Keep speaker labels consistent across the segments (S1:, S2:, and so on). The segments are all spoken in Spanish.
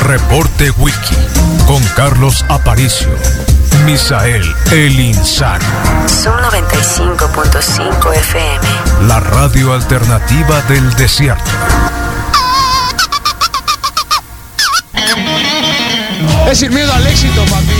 S1: Reporte Wiki con Carlos Aparicio. Misael El Insano.
S2: Son 95.5 FM.
S1: La radio alternativa del desierto.
S3: Es sin miedo al éxito, papi.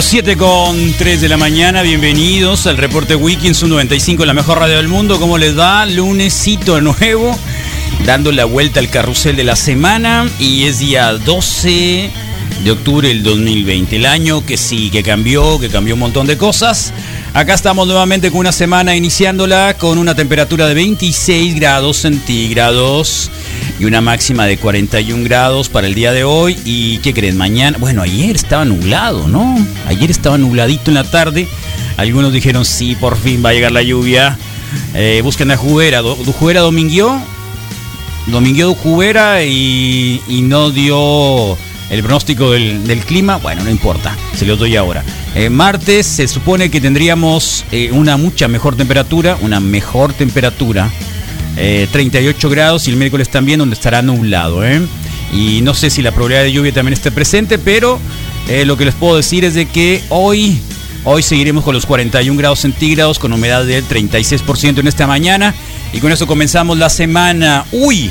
S4: 7 con 3 de la mañana, bienvenidos al reporte su 95, la mejor radio del mundo. ¿Cómo les va? Lunesito nuevo, dando la vuelta al carrusel de la semana y es día 12 de octubre del 2020. El año que sí, que cambió, que cambió un montón de cosas. Acá estamos nuevamente con una semana iniciándola con una temperatura de 26 grados centígrados y una máxima de 41 grados para el día de hoy. ¿Y qué creen? Mañana, bueno, ayer estaba nublado, ¿no? Ayer estaba nubladito en la tarde. Algunos dijeron, sí, por fin va a llegar la lluvia. Eh, busquen a Jubera. Jubera dominguió. Dominguió y, y no dio el pronóstico del, clima. Bueno, no importa, se lo doy ahora. Eh, martes se supone que tendríamos eh, una mucha mejor temperatura, una mejor temperatura 38 eh, grados y el miércoles también donde estará nublado. ¿eh? Y no sé si la probabilidad de lluvia también esté presente, pero eh, lo que les puedo decir es de que hoy, hoy seguiremos con los 41 grados centígrados con humedad del 36% en esta mañana. Y con eso comenzamos la semana. ¡Uy!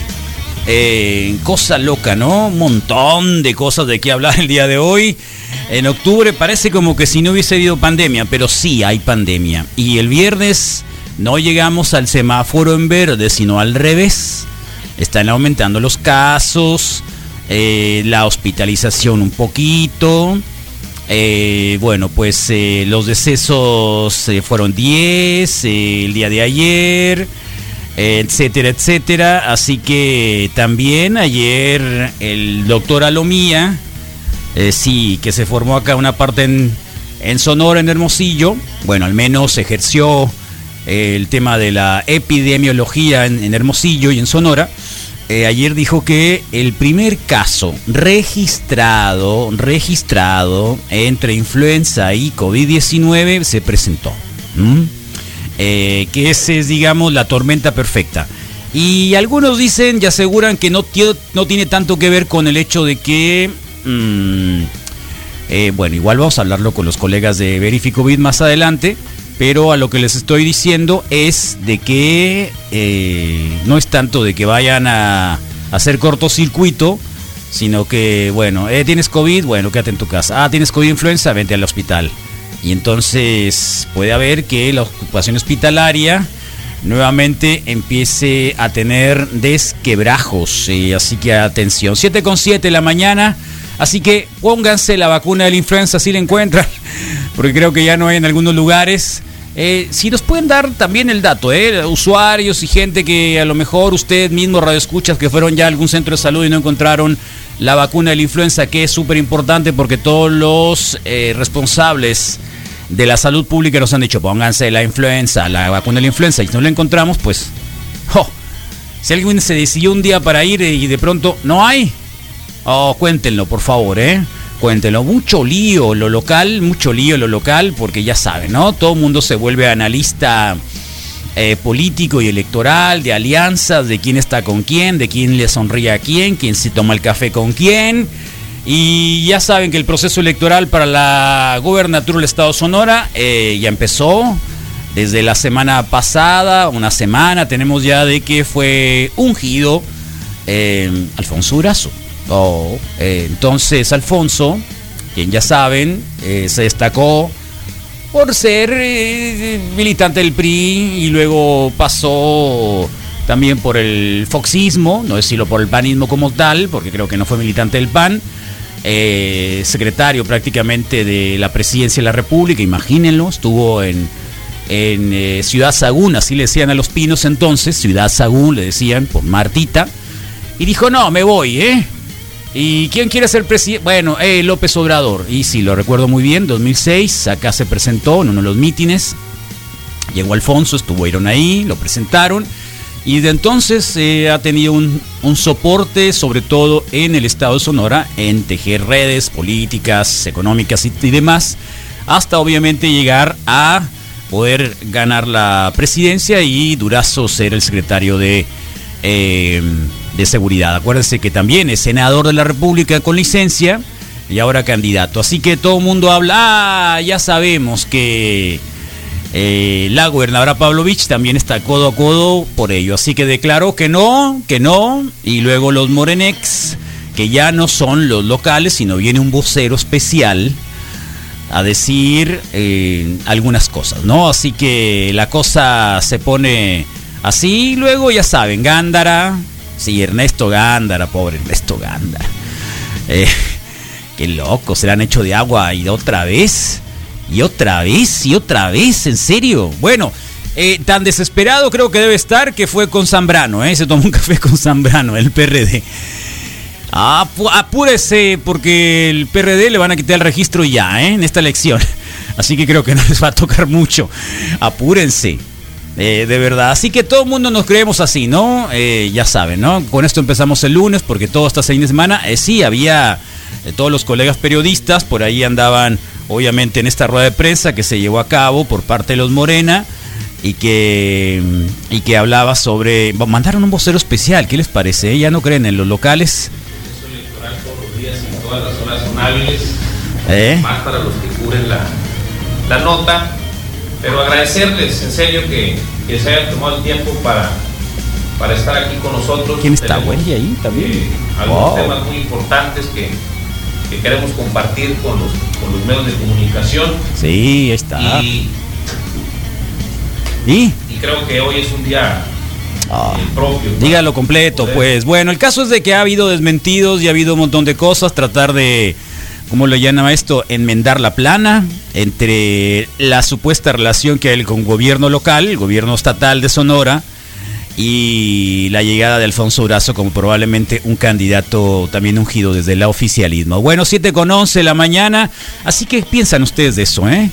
S4: cosa loca, ¿no? Un montón de cosas de qué hablar el día de hoy. En octubre parece como que si no hubiese habido pandemia, pero sí hay pandemia. Y el viernes no llegamos al semáforo en verde, sino al revés. Están aumentando los casos, eh, la hospitalización un poquito. Eh, bueno, pues eh, los decesos fueron 10 el día de ayer, etcétera, etcétera. Así que también ayer el doctor Alomía, sí, que se formó acá una parte en, en Sonora, en Hermosillo, bueno, al menos ejerció el tema de la epidemiología en, Hermosillo y en Sonora, eh, ayer dijo que el primer caso registrado, registrado entre influenza y COVID-19 se presentó. Eh, que ese es, digamos, la tormenta perfecta. Y algunos dicen y aseguran que no, no tiene tanto que ver con el hecho de que... Mm, eh, bueno, igual vamos a hablarlo con los colegas de Verificovid más adelante pero a lo que les estoy diciendo es de que eh, no es tanto de que vayan a, hacer cortocircuito, sino que, bueno, eh, tienes COVID, bueno, quédate en tu casa. Ah, tienes COVID influenza, vente al hospital. Y entonces puede haber que la ocupación hospitalaria nuevamente empiece a tener desquebrajos. así que atención, 7 con 7 la mañana. Así que pónganse la vacuna de la influenza si la encuentran, porque creo que ya no hay en algunos lugares. Eh, si nos pueden dar también el dato, eh, usuarios y gente que a lo mejor usted mismo radio escuchas que fueron ya a algún centro de salud y no encontraron la vacuna de la influenza, que es súper importante porque todos los eh, responsables de la salud pública nos han dicho pónganse la influenza, la vacuna de la influenza, y si no la encontramos, pues, si alguien se decidió un día para ir y de pronto no hay, oh, cuéntenlo por favor, ¿eh? Cuéntenlo, mucho lío lo local, mucho lío lo local, porque ya saben, ¿no? Todo el mundo se vuelve analista eh, político y electoral, de alianzas, de quién está con quién, de quién le sonríe a quién, quién se toma el café con quién. Y ya saben que el proceso electoral para la gobernatura del Estado Sonora eh, ya empezó desde la semana pasada, una semana tenemos ya de que fue ungido eh, Alfonso Urazo. Oh, eh, entonces Alfonso, quien ya saben, eh, se destacó por ser eh, militante del PRI y luego pasó también por el foxismo, no decirlo por el panismo como tal, porque creo que no fue militante del PAN, secretario prácticamente de la presidencia de la República, imagínenlo, estuvo en, en Ciudad Sagún, así le decían a los pinos entonces, Ciudad Sagún le decían por Martita, y dijo, no, me voy, ¿eh? ¿Y quién quiere ser presidente? Bueno, eh, López Obrador. Y sí, lo recuerdo muy bien, 2006, acá se presentó en uno de los mítines. Llegó Alfonso, estuvieron ahí, lo presentaron. Y de entonces eh, ha tenido un, soporte, sobre todo en el estado de Sonora, en tejer redes políticas, económicas y, y demás, hasta obviamente llegar a poder ganar la presidencia y Durazo ser el secretario de, eh, de seguridad. Acuérdense que también es senador de la República con licencia y ahora candidato. Así que todo el mundo habla, ah, ya sabemos que eh, la gobernadora Pavlovich también está codo a codo por ello. Así que declaró que no, que no. Y luego los Morenex, que ya no son los locales, sino viene un vocero especial a decir eh, algunas cosas, ¿no? Así que la cosa se pone así. Luego ya saben, Gándara. Sí, Ernesto Gándara, pobre Ernesto Gándara. Eh, qué loco, se le han hecho de agua y otra vez. Y otra vez, y otra vez, en serio. Bueno, eh, tan desesperado creo que debe estar que fue con Zambrano, ¿eh? Se tomó un café con Zambrano, el PRD. Apúrese porque el PRD le van a quitar el registro ya, ¿eh? En esta elección. Así que creo que no les va a tocar mucho. Apúrense. Eh, de verdad. Así que todo el mundo nos creemos así, ¿no? Eh, ya saben, ¿no? Con esto empezamos el lunes porque todo esta fin de semana, eh, sí, había todos los colegas periodistas, por ahí andaban, obviamente, en esta rueda de prensa que se llevó a cabo por parte de los Morena y que, y que hablaba sobre... Mandaron un vocero especial, ¿qué les parece? ¿Ya no creen en los locales?
S5: todas las horas son hábiles,
S4: ¿Eh?
S5: más para los que cubren la, la nota. Pero agradecerles, en serio, que, que se hayan tomado el tiempo para, para estar aquí con nosotros.
S4: ¿Quién está?
S5: Tenemos,
S4: Wendy ahí también.
S5: eh, algunos
S4: Wow.
S5: temas muy importantes que, que queremos compartir con los, con los medios de comunicación.
S4: Sí, ahí está.
S5: Y,
S4: ¿Y?
S5: y creo que hoy es un día
S4: Ah.
S5: eh, propio.
S4: Dígalo completo, pues. Bueno, el caso es de que ha habido desmentidos y ha habido un montón de cosas. Tratar de, ¿cómo lo llama esto? Enmendar la plana entre la supuesta relación que hay con gobierno local, el gobierno estatal de Sonora, y la llegada de Alfonso Durazo como probablemente un candidato también ungido desde el oficialismo. Bueno, 7 con 11 de la mañana. Así que piensan ustedes de eso, ¿eh?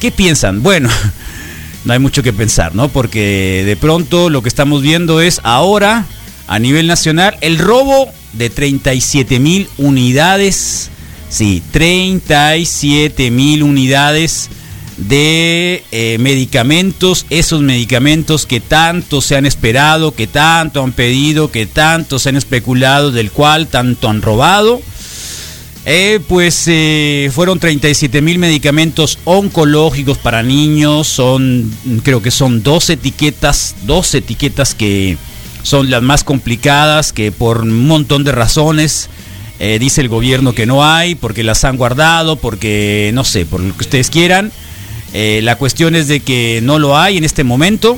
S4: ¿Qué piensan? Bueno, no hay mucho que pensar, ¿no? Porque de pronto lo que estamos viendo es ahora, a nivel nacional, el robo de 37 mil unidades. Sí, 37 mil unidades de eh, medicamentos, esos medicamentos que tanto se han esperado, que tanto han pedido, que tanto se han especulado, del cual tanto han robado. Eh, pues eh, fueron 37 mil medicamentos oncológicos para niños, son creo que son dos etiquetas, dos etiquetas que son las más complicadas, que por un montón de razones eh, dice el gobierno que no hay, porque las han guardado, porque no sé, por lo que ustedes quieran. Eh, la cuestión es de que no lo hay en este momento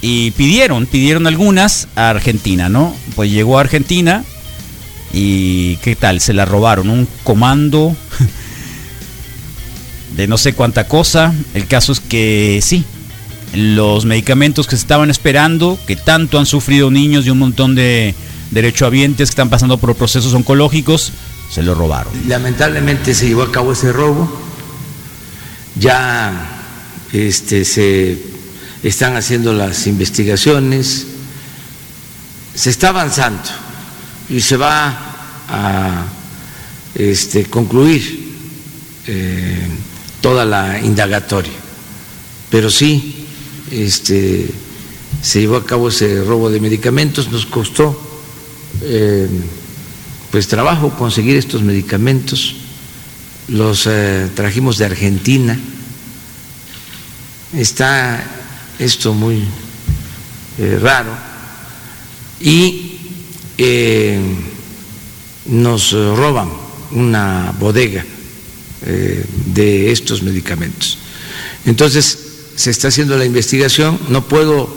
S4: y pidieron, pidieron algunas a Argentina, ¿no? Pues llegó a Argentina y ¿qué tal? Se la robaron, un comando de no sé cuánta cosa. El caso es que sí, los medicamentos que se estaban esperando, que tanto han sufrido niños y un montón de derechohabientes que están pasando por procesos oncológicos, se lo robaron.
S6: Lamentablemente se llevó a cabo ese robo. Ya este, se están haciendo las investigaciones, se está avanzando y se va a este, concluir eh, toda la indagatoria. Pero sí, este, se llevó a cabo ese robo de medicamentos, nos costó eh, pues trabajo conseguir estos medicamentos, los eh, trajimos de Argentina. Está esto muy eh, raro y nos roban una bodega de estos medicamentos. Entonces, se está haciendo la investigación, no puedo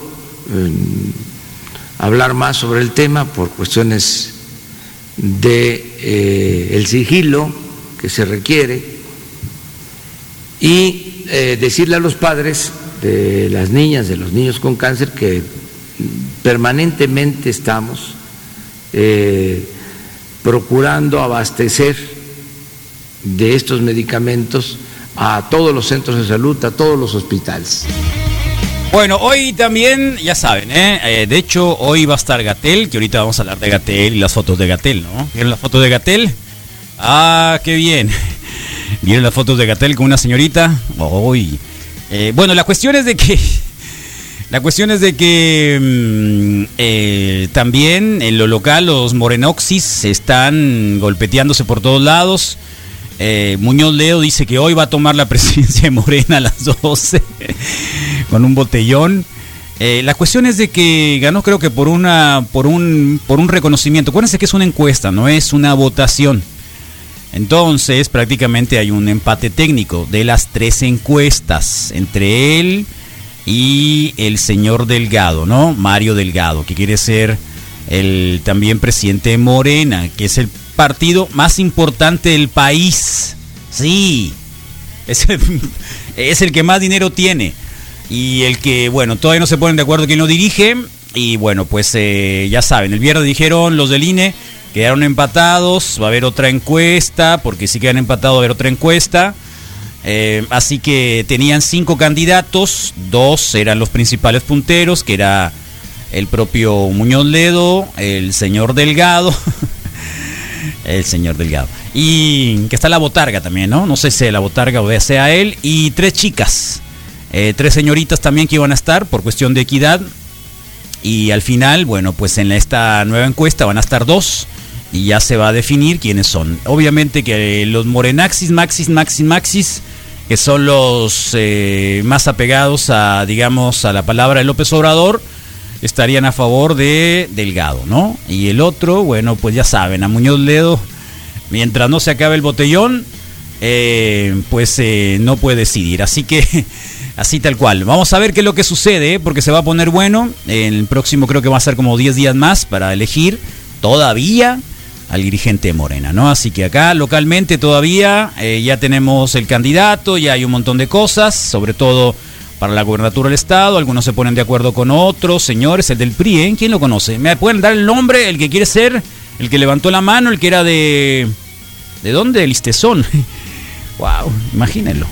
S6: hablar más sobre el tema por cuestiones de eh, el sigilo que se requiere y decirle a los padres de las niñas, de los niños con cáncer que permanentemente estamos procurando abastecer de estos medicamentos a todos los centros de salud, a todos los hospitales.
S4: Bueno, hoy también, ya saben, ¿eh? ¿eh? de hecho hoy va a estar Gatel, que ahorita vamos a hablar de Gatel y las fotos de Gatel, ¿no? ¿Vieron las fotos de Gatel? Ah, qué bien. ¿Vieron las fotos de Gatel con una señorita? Hoy. Eh, bueno, la cuestión es de que la cuestión es de que mm, eh, también en lo local los morenoxis están golpeteándose por todos lados. Muñoz Leo dice que hoy va a tomar la presidencia de Morena a las 12 con un botellón. Eh, la cuestión es de que ganó creo que por una por un por un reconocimiento. Acuérdense que es una encuesta, no es una votación. Entonces, prácticamente hay un empate técnico de las tres encuestas entre él y el señor Delgado, ¿no? Mario Delgado, que quiere ser el también presidente de Morena, que es el partido más importante del país. Sí, es el, es el que más dinero tiene. Y el que, bueno, todavía no se ponen de acuerdo quién lo dirige. Y bueno, pues eh, ya saben, el viernes dijeron los del INE, quedaron empatados, va a haber otra encuesta, porque si quedan empatados va a haber otra encuesta. Eh, así que tenían cinco candidatos, dos eran los principales punteros, que era el propio Muñoz Ledo, el señor Delgado, el señor Delgado, y que está la botarga también, ¿no? No sé si la botarga o sea él, y tres chicas, eh, tres señoritas también que iban a estar por cuestión de equidad, y al final, bueno, pues en esta nueva encuesta van a estar dos y ya se va a definir quiénes son. Obviamente que los morenaxis, maxis, maxis, maxis, que son los eh, más apegados a, digamos, a la palabra de López Obrador, estarían a favor de Delgado, ¿no? Y el otro, bueno, pues ya saben, a Muñoz Ledo, mientras no se acabe el botellón, eh, pues no puede decidir. Así que, así tal cual. Vamos a ver qué es lo que sucede, porque se va a poner bueno. El próximo creo que va a ser como 10 días más para elegir todavía al dirigente Morena, ¿no? Así que acá localmente todavía eh, ya tenemos el candidato, ya hay un montón de cosas, sobre todo para la gubernatura del Estado, algunos se ponen de acuerdo con otros, señores, el del PRI, ¿eh? ¿quién lo conoce? ¿Me pueden dar el nombre, el que quiere ser, el que levantó la mano, el que era de... ¿De dónde? El Istezón. wow, imagínenlo.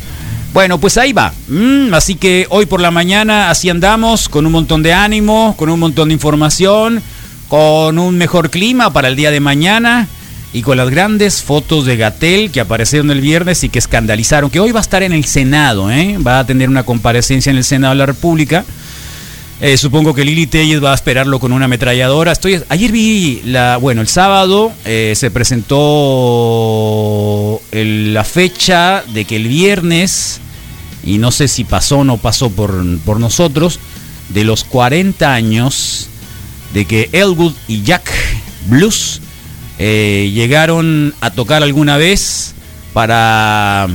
S4: Bueno, pues ahí va. Mm, así que hoy por la mañana así andamos, con un montón de ánimo, con un montón de información con un mejor clima para el día de mañana y con las grandes fotos de Gatel que aparecieron el viernes y que escandalizaron, que hoy va a estar en el Senado, ¿eh? va a tener una comparecencia en el Senado de la República. Eh, supongo que Lili Telles va a esperarlo con una ametralladora. Estoy, ayer vi la, bueno, el sábado eh, se presentó la fecha de que el viernes, y no sé si pasó o no pasó por, por nosotros, de los 40 años de que Elwood y Jack Blues eh, llegaron a tocar alguna vez para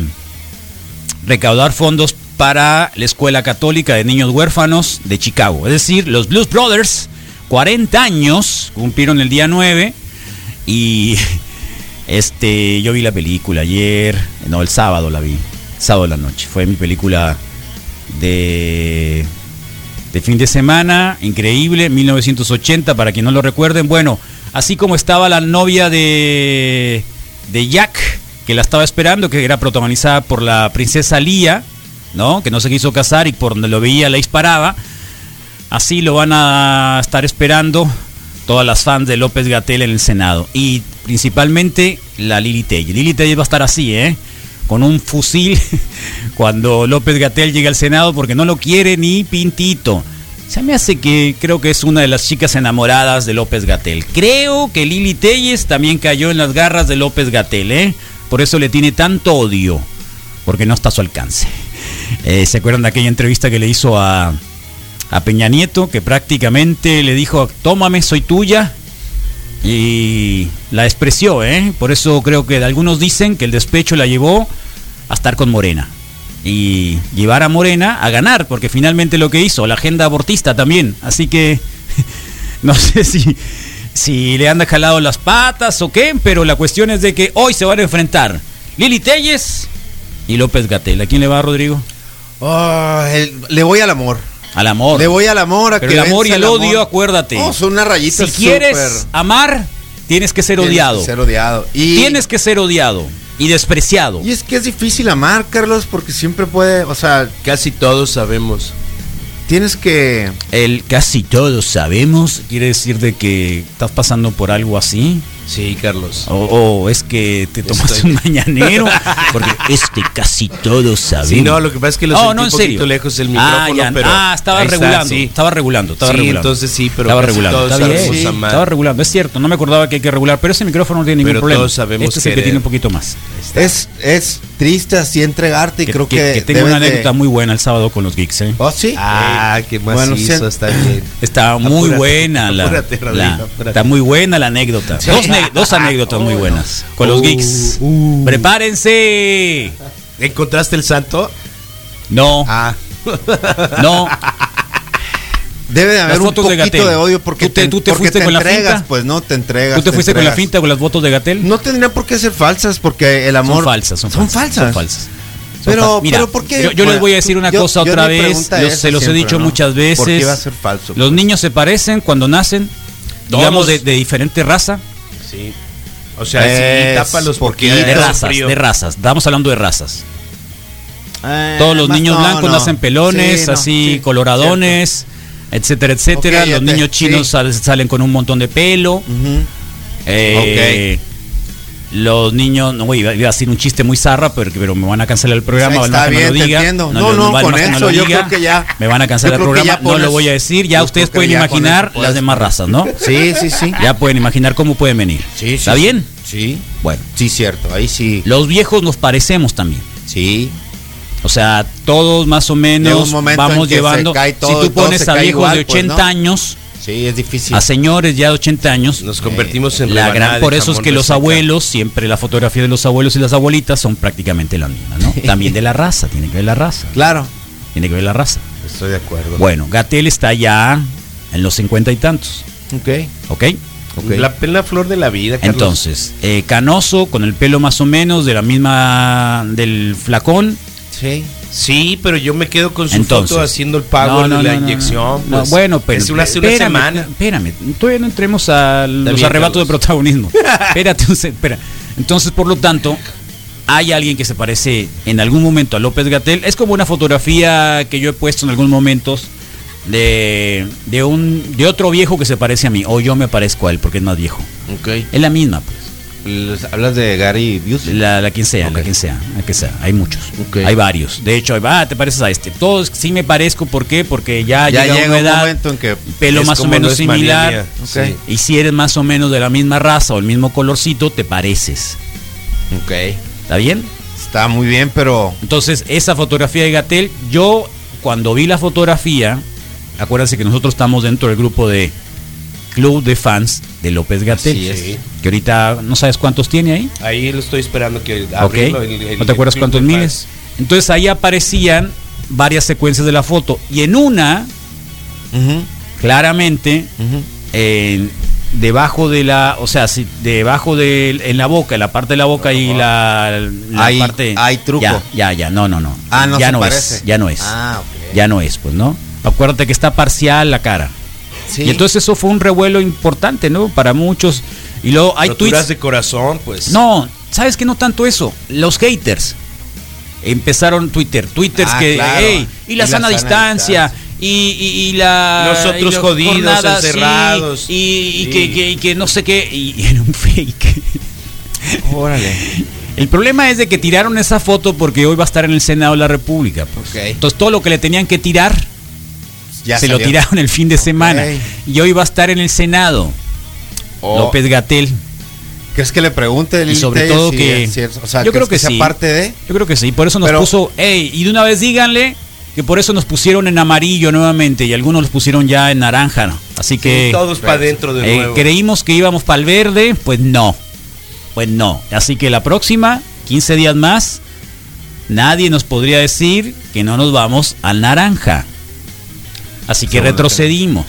S4: recaudar fondos para la Escuela Católica de Niños Huérfanos de Chicago. Es decir, los Blues Brothers, 40 años, cumplieron el día 9 y este, yo vi la película ayer, no, el sábado la vi, sábado de la noche. Fue mi película de de fin de semana, increíble, 1980, para quien no lo recuerden. Bueno, así como estaba la novia de, de Jack, que la estaba esperando, que era protagonizada por la princesa Lía, ¿no? Que no se quiso casar y por donde lo veía la disparaba. Así lo van a estar esperando todas las fans de López Gatel en el Senado. Y principalmente la Lili Telle. Lili Telle va a estar así, ¿eh? con un fusil cuando López Gatel llega al Senado porque no lo quiere ni pintito. Se me hace que creo que es una de las chicas enamoradas de López Gatel. Creo que Lili Telles también cayó en las garras de López Gatel, ¿eh? Por eso le tiene tanto odio, porque no está a su alcance. Eh, ¿Se acuerdan de aquella entrevista que le hizo a, a Peña Nieto, que prácticamente le dijo, tómame, soy tuya? Y la despreció, ¿eh? Por eso creo que algunos dicen que el despecho la llevó a estar con Morena. Y llevar a Morena a ganar, porque finalmente lo que hizo, la agenda abortista también. Así que no sé si, si le han jalado las patas o qué, pero la cuestión es de que hoy se van a enfrentar Lili Telles y López Gatel. ¿A quién le va, Rodrigo?
S7: Oh, el- le voy al amor.
S4: Al amor.
S7: Le voy al amor. A
S4: Pero
S7: que
S4: el amor y el odio, acuérdate.
S7: No, son una rayita
S4: si quieres amar, tienes que ser
S7: Tienes que
S4: odiado.
S7: ser odiado. Y,
S4: Tienes que ser odiado y despreciado.
S7: y es que es difícil amar, Carlos, porque siempre puede, o sea,
S8: Casi todos sabemos.
S7: tienes que...
S4: El casi todos sabemos quiere decir de que estás pasando por algo así.
S8: Sí, Carlos.
S4: O, o es que te tomas
S8: Estoy-
S4: un mañanero. Porque es que casi todos sabemos.
S8: Sí, no, lo que pasa es que lo
S4: No,
S8: sentí
S4: no,
S8: un poquito
S4: serio.
S8: lejos el
S4: ah,
S8: micrófono,
S4: ya,
S8: pero
S4: ah, estaba
S8: está,
S4: regulando,
S8: sí.
S4: estaba regulando, estaba
S8: Sí,
S4: regulando.
S8: entonces sí, pero
S4: estaba
S8: casi
S4: regulando,
S8: todos
S4: está bien, sí, estaba regulando, es cierto, no me acordaba que hay que regular, pero ese micrófono no tiene ningún
S8: Pero
S4: problema.
S8: todos sabemos
S4: este es el que tiene un poquito más.
S7: Es, es triste así entregarte y
S4: Que,
S7: creo
S4: que-
S7: que...
S4: que tengo una
S7: de-
S4: anécdota muy buena el sábado con los geeks, ¿eh?
S7: ¿Oh, sí?
S8: Ah, qué
S7: Bueno,
S8: macizo,
S7: sí.
S8: está bien.
S4: Está muy buena la, está muy buena la anécdota. Dos, dos anécdotas muy buenas con los
S8: Uh,
S4: geeks.
S8: uh.
S4: Prepárense.
S8: ¿Encontraste el santo?
S4: No,
S8: Ah,
S4: no.
S7: Debe de haber un
S4: de
S7: poquito
S4: Gatel.
S7: de, odio porque
S4: ¿Tú te- tú te
S7: porque
S4: fuiste
S7: te
S4: con la finta?
S7: pues no te entregas.
S4: ¿Tú te fuiste con la finta con las fotos de Gatel?
S7: No tendría por qué ser falsas porque el amor
S4: Son falsas, son,
S7: son
S4: falsas.
S7: falsas.
S4: Son falsas. Son
S7: Pero,
S4: falsas. Mira,
S7: pero ¿por qué?
S4: Yo, yo les voy a decir una
S7: yo-
S4: cosa
S7: yo
S4: otra vez. yo se los he dicho
S7: ¿no?
S4: muchas veces.
S7: ¿Por qué va a ser falso?
S4: Los niños se parecen cuando nacen, digamos, de, de diferente raza.
S8: Sí. O sea,
S7: Es
S8: sí, tápalos porque
S7: poquito.
S4: De razas,
S8: frío.
S4: de razas. Estamos hablando de razas.
S7: Eh,
S4: Todos los niños
S7: no,
S4: blancos
S7: no.
S4: nacen pelones,
S7: Sí, no,
S4: así
S7: sí,
S4: coloradones, etcétera, etcétera. Los
S7: te-
S4: niños chinos salen con un montón de pelo. Eh, Los niños, no iba, iba a decir un chiste muy zarra, pero, pero me van a cancelar el programa.
S7: Está
S4: que no lo
S7: te
S4: diga.
S7: entiendo. No, no, con eso yo
S4: diga.
S7: creo que ya-
S4: Me van a cancelar el programa, no lo voy a decir. Ya ustedes pueden
S7: ya
S4: imaginar las demás razas, ¿no?
S7: Sí, sí, sí.
S4: Ya pueden imaginar cómo pueden venir.
S7: Sí, sí,
S4: ¿Está bien?
S7: Sí.
S4: Bueno,
S7: Sí, cierto. Ahí sí.
S4: los viejos nos parecemos también.
S7: Sí.
S4: O sea, todos más o menos vamos llevando.
S7: todo,
S4: si tú pones a viejos
S7: igual,
S4: de
S7: pues,
S4: 80
S7: ¿no?
S4: años,
S7: Sí, es difícil.
S4: a señores ya de 80 años,
S8: Nos convertimos en
S4: la gran, por eso es que los abuelos, siempre la fotografía de los abuelos y las abuelitas son prácticamente las mismas, ¿no? También de la raza, tiene que ver la raza,
S7: Claro.
S4: tiene que ver la raza.
S7: Estoy de acuerdo.
S4: Bueno, Gatel está ya en los 50 y tantos,
S7: Ok.
S4: ¿ok?
S8: La flor de la vida, Carlos.
S4: Entonces, eh, canoso, con el pelo más o menos de la misma, del flacón,
S7: Sí.
S8: Sí, pero yo me quedo con su
S4: Entonces.
S8: foto haciendo el pago
S4: No, no,
S8: de la
S4: no,
S8: inyección. pues.
S4: bueno, pero
S8: Es una, hace una
S4: espérame,
S8: semana.
S4: Espérame, todavía no entremos a los arrebatos de protagonismo. Espérate, espera. Entonces, por lo tanto, hay alguien que se parece en algún momento a López Gatel. Es como una fotografía que yo he puesto en algunos momentos de, de un de otro viejo que se parece a mí o yo me parezco a él porque es más viejo.
S7: Ok.
S4: Es la misma, pues.
S7: Hablas de Gary Busey.
S4: La, la quien sea, la quien sea, la que sea. Hay muchos. Hay varios. De hecho, hay, ah, te pareces a este. Todos sí me parezco, ¿por qué? Porque ya,
S7: ya
S4: llega,
S7: llega
S4: una
S7: un
S4: edad,
S7: momento en que.
S4: pelo más o menos similar.
S8: Sí.
S4: Y si eres más o menos de la misma raza o el mismo colorcito, te pareces.
S7: Ok.
S4: ¿Está bien?
S7: Está muy bien, pero.
S4: Entonces, esa fotografía de Gatel, yo cuando vi la fotografía, acuérdense que nosotros estamos dentro del grupo de Club de Fans de López Gatel.
S8: Sí.
S4: Que ahorita no sabes cuántos tiene ahí.
S8: Ahí lo estoy esperando que abrirlo, el- el-
S4: ¿No te acuerdas cuántos miles? Entonces ahí aparecían varias secuencias de la foto. Y en una, claramente, debajo de la, o sea, si debajo de, en la boca, en la parte de la boca y la, la
S7: Hay-
S4: parte...
S7: hay truco.
S4: Ya, ya, ya, no, no, no.
S7: Ah, no
S4: ya
S7: se
S4: no
S7: parece.
S4: es, ya no es.
S7: Ah, ok.
S4: Ya no es, pues, ¿no? Acuérdate que está parcial la cara.
S7: Sí.
S4: Y entonces eso fue un revuelo importante, ¿no? Para muchos. Y luego hay tweets
S8: de corazón, pues.
S4: no, ¿sabes que no tanto eso? Los haters. Empezaron Twitter, Twitters
S7: Ah,
S4: que,
S7: claro.
S4: "Ey, y la
S7: Y la
S4: sana distancia, y, y- y la...
S8: Nosotros
S4: y
S8: jodidos,
S4: jornada, sí,
S8: encerrados.
S4: y,
S8: Sí.
S4: que, que- y que no sé qué, y, era un fake.
S7: Órale.
S4: El problema es de que tiraron esa foto porque hoy va a estar en el Senado de la República. pues. Entonces todo lo que le tenían que tirar,
S7: Ya
S4: se lo tiraron el fin de semana. Y hoy va a estar en el Senado.
S7: Oh,
S4: López Gatel.
S7: ¿Crees que le pregunte el
S4: Y sobre todo
S7: si
S4: que-
S7: es cierto? O sea,
S4: yo creo
S7: ¿crees
S4: que
S7: sea
S4: sí.
S7: parte de.
S4: Yo creo que sí, por eso nos
S7: Pero-
S4: puso, hey, y de una vez díganle que por eso nos pusieron en amarillo nuevamente y algunos los pusieron ya en naranja. ¿no? Así que
S8: todos para adentro de
S4: eh,
S8: nuevo.
S4: creímos que íbamos para el verde, pues no. Pues no. Así que la próxima, 15 días más, nadie nos podría decir que no nos vamos al naranja. Así que
S7: que-
S4: retrocedimos.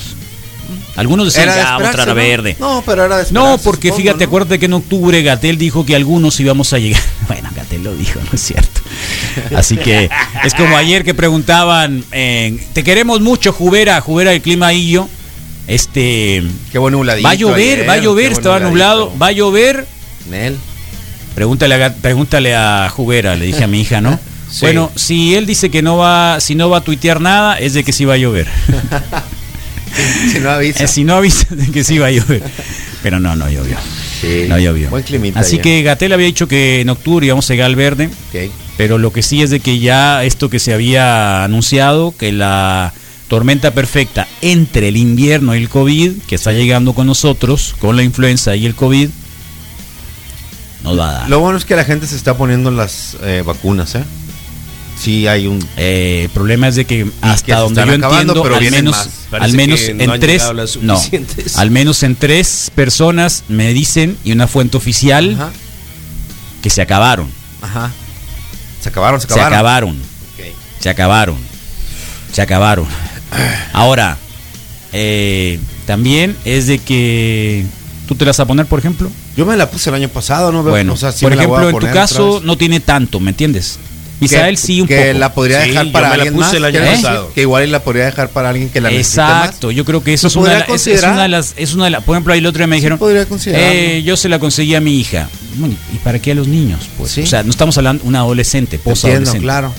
S4: Algunos decían, ya vamos a entrar a
S7: esperarse, ¿no?
S4: verde.
S7: No, pero era de
S4: No, porque
S7: supongo,
S4: fíjate,
S7: ¿no?
S4: acuérdate que en octubre Gatel dijo que algunos íbamos a llegar. Bueno, Gatel lo dijo, no es cierto. Así que es como ayer que preguntaban, eh, te queremos mucho, Jubera, Jubera el clima Illo. Este,
S7: Qué buen nubladito
S4: va a llover,
S7: ayer,
S4: va a llover, estaba nublado, va a llover.
S7: Nel.
S4: Pregúntale a, pregúntale a Jubera, le dije a mi hija, ¿no?
S8: Sí.
S4: Bueno, si él dice que no va, si no va a tuitear nada, es de que sí va a llover.
S7: Si no avisa.
S4: Eh, si no avisa de que sí va a llover. Pero no, no llovió.
S7: Sí.
S4: No llovió. Así que Gatel había dicho que en octubre íbamos a llegar al verde. Pero lo que sí es de que ya esto que se había anunciado, que la tormenta perfecta entre el invierno y el COVID, que está llegando con nosotros, con la influenza y el COVID, nos va a dar.
S7: Lo bueno es que la gente se está poniendo las eh, vacunas, ¿eh? Sí hay un...
S4: Eh, problema es de que hasta
S7: se
S4: donde yo
S7: acabando,
S4: entiendo,
S7: pero
S4: al menos, al menos
S8: no
S4: en tres,
S8: las
S4: no, al menos en tres personas me dicen y una fuente oficial
S7: Ajá.
S4: que se acabaron,
S7: Ajá. Se acabaron, se
S4: se
S7: acabaron.
S4: acabaron.
S7: Ok.
S4: Se acabaron. Se acabaron. Ahora, eh, también es de que. ¿Tú te la vas a poner, por ejemplo?
S7: Yo me la puse el año pasado, ¿no?
S4: Bueno,
S7: O sea, sí
S4: por ejemplo, en tu caso no tiene tanto, ¿me entiendes? Misael
S7: Que-
S4: sí un
S7: que
S4: poco.
S7: la podría
S8: Sí,
S7: dejar
S8: yo
S7: para alguien
S8: puse
S7: más.
S8: el año
S4: pasado.
S7: Que igual la podría dejar para alguien que la necesite más.
S4: Exacto, yo creo que eso es
S7: ¿Se
S4: una, es, es
S7: considerar?
S4: una de las, es una de las, por ejemplo, ahí el otro día me dijeron,
S7: podría
S4: eh, yo se la conseguí a mi hija. Bueno, ¿y para qué a los niños? Pues,
S7: Sí.
S4: o sea, no estamos hablando de un adolescente,
S7: Entiendo,
S4: posadolescente.
S7: claro.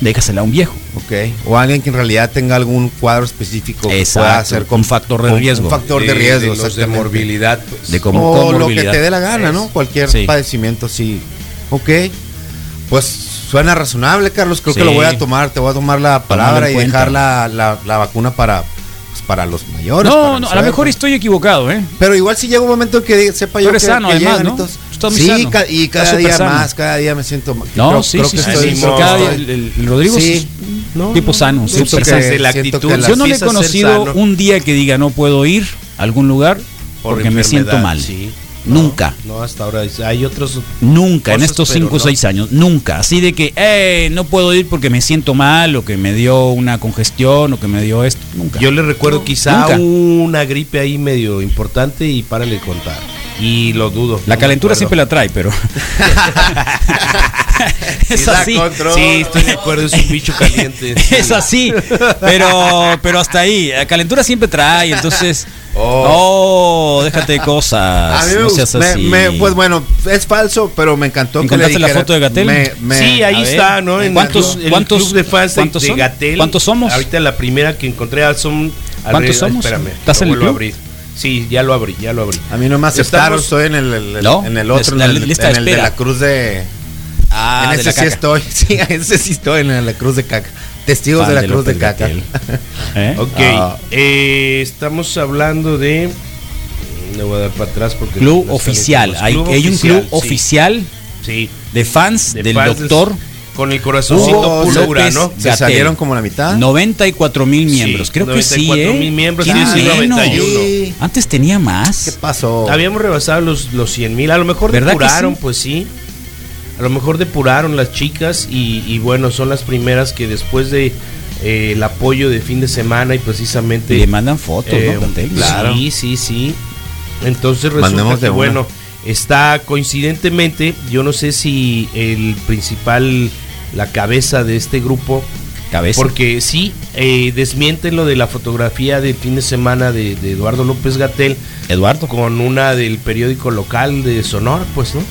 S4: Déjasela a un viejo.
S7: Ok. O alguien que en realidad tenga algún cuadro específico que
S4: Exacto,
S7: pueda hacer
S4: un factor de
S7: con-
S4: riesgo.
S7: Un factor de,
S8: De-
S7: riesgo,
S8: de de morbilidad. pues.
S4: De como
S7: o lo que
S4: comorbilidad.
S7: te dé la gana, ¿no? Cualquier
S4: Sí.
S7: padecimiento, sí. Ok. Pues suena razonable, Carlos. Creo
S4: Sí.
S7: que lo voy a tomar. Te voy a tomar la palabra y dejar la, la- la vacuna para, pues, para los mayores.
S4: No, no, a lo mejor estoy equivocado, ¿eh?
S7: Pero igual si llega un momento que sepa
S4: Tú
S7: yo
S4: eres
S7: que,
S4: sano,
S7: que
S4: además, ¿no? estás
S7: sí,
S4: sano.
S7: ca- y cada día
S4: sano.
S7: más, cada día me siento más.
S4: No,
S7: Creo-
S4: sí,
S7: creo
S4: sí,
S7: que
S4: sí,
S7: estoy-
S4: sí, cada día el, Rodrigo
S7: Sí.
S4: es tipo sano,
S7: que-
S8: la actitud.
S7: que la-
S4: Yo no le he conocido un día que diga no puedo ir a algún lugar
S8: Por
S4: porque me siento mal.
S8: sí.
S4: Nunca.
S8: No, hasta ahora hay otros.
S4: Nunca, en estos
S8: pero
S4: 5 o
S8: no.
S4: 6 años, nunca. Así de que, eh, no puedo ir porque me siento mal, o que me dio una congestión, o que me dio esto. Nunca.
S8: Yo le recuerdo quizá
S4: Nunca.
S8: una gripe ahí medio importante y párale de contar. Y lo dudo.
S4: la
S8: no me
S4: calentura siempre la trae, pero. es
S7: da
S4: así.
S8: Sí, estoy de acuerdo, es un bicho caliente.
S4: Es así, pero, pero hasta ahí. La calentura siempre trae, entonces. Oh, déjate de cosas.
S7: A mí me
S4: no seas así.
S7: me- me- pues bueno, es falso, pero me encantó que le
S4: ¿Encontraste la foto de Gatell?
S7: me- me-
S8: sí, ahí
S4: ver,
S8: está, ¿no? En
S4: ¿cuántos-
S8: el, el
S4: cuántos-
S8: club de fans de,
S4: cuántos
S8: de
S4: son?
S8: Gatell.
S4: ¿Cuántos somos?
S8: Ahorita la primera que encontré ah, son.
S4: ¿Cuántos
S8: alrededor-
S4: somos?
S8: Espérame.
S4: ¿Estás
S8: lo
S4: en el
S8: vuelvo a
S4: club?
S8: Sí, ya lo abrí, ya lo abrí.
S7: A mí no me aceptaron, estoy en el, el- el-
S4: No,
S7: en el otro,
S4: la
S7: en el,
S4: lista de
S7: en el de
S4: espera.
S7: la cruz de...
S4: Ah,
S7: en
S4: de
S7: ese
S4: la
S7: sí
S4: caca.
S7: estoy, sí, en ese sí estoy, en la cruz de caca. Testigos
S4: Fan
S7: de la
S4: de
S7: cruz de caca.
S4: ¿Eh?
S8: Ok,
S7: Ah.
S8: eh, estamos hablando de. Le voy a dar para atrás porque.
S4: Club
S8: no
S4: oficial. Hay,
S8: Club
S4: hay un
S8: oficial,
S4: club
S8: sí,
S4: oficial
S8: Sí,
S4: de fans
S8: de
S4: del
S8: fans
S4: doctor.
S8: Con el corazoncito puro urano.
S7: ¿Se salieron como la mitad?
S4: 94 mil miembros.
S8: Sí,
S4: Creo que sí,
S8: 94
S4: ¿eh?
S8: mil miembros,
S4: Tiene
S8: casi
S4: menos.
S8: 91.
S7: Sí.
S4: Antes tenía más.
S7: ¿Qué pasó?
S8: Habíamos rebasado los, los 100 mil. A lo mejor
S4: ¿Verdad que
S8: depuraron,
S4: sí?
S8: pues sí. A lo mejor depuraron las chicas y, y bueno, son las primeras que después de eh, el apoyo de fin de semana y precisamente...
S4: Y le mandan fotos,
S8: eh,
S4: ¿no? Gatell?
S8: claro. Sí, sí, sí. Entonces resulta
S7: Mandemos
S8: que, bueno, está coincidentemente, yo no sé si el principal, la cabeza de este grupo,
S4: Cabeza.
S8: porque sí, eh, desmienten lo de la fotografía del fin de semana de, de Eduardo López Gatel
S4: Eduardo.
S8: con una del periódico local de Sonora, pues, ¿no?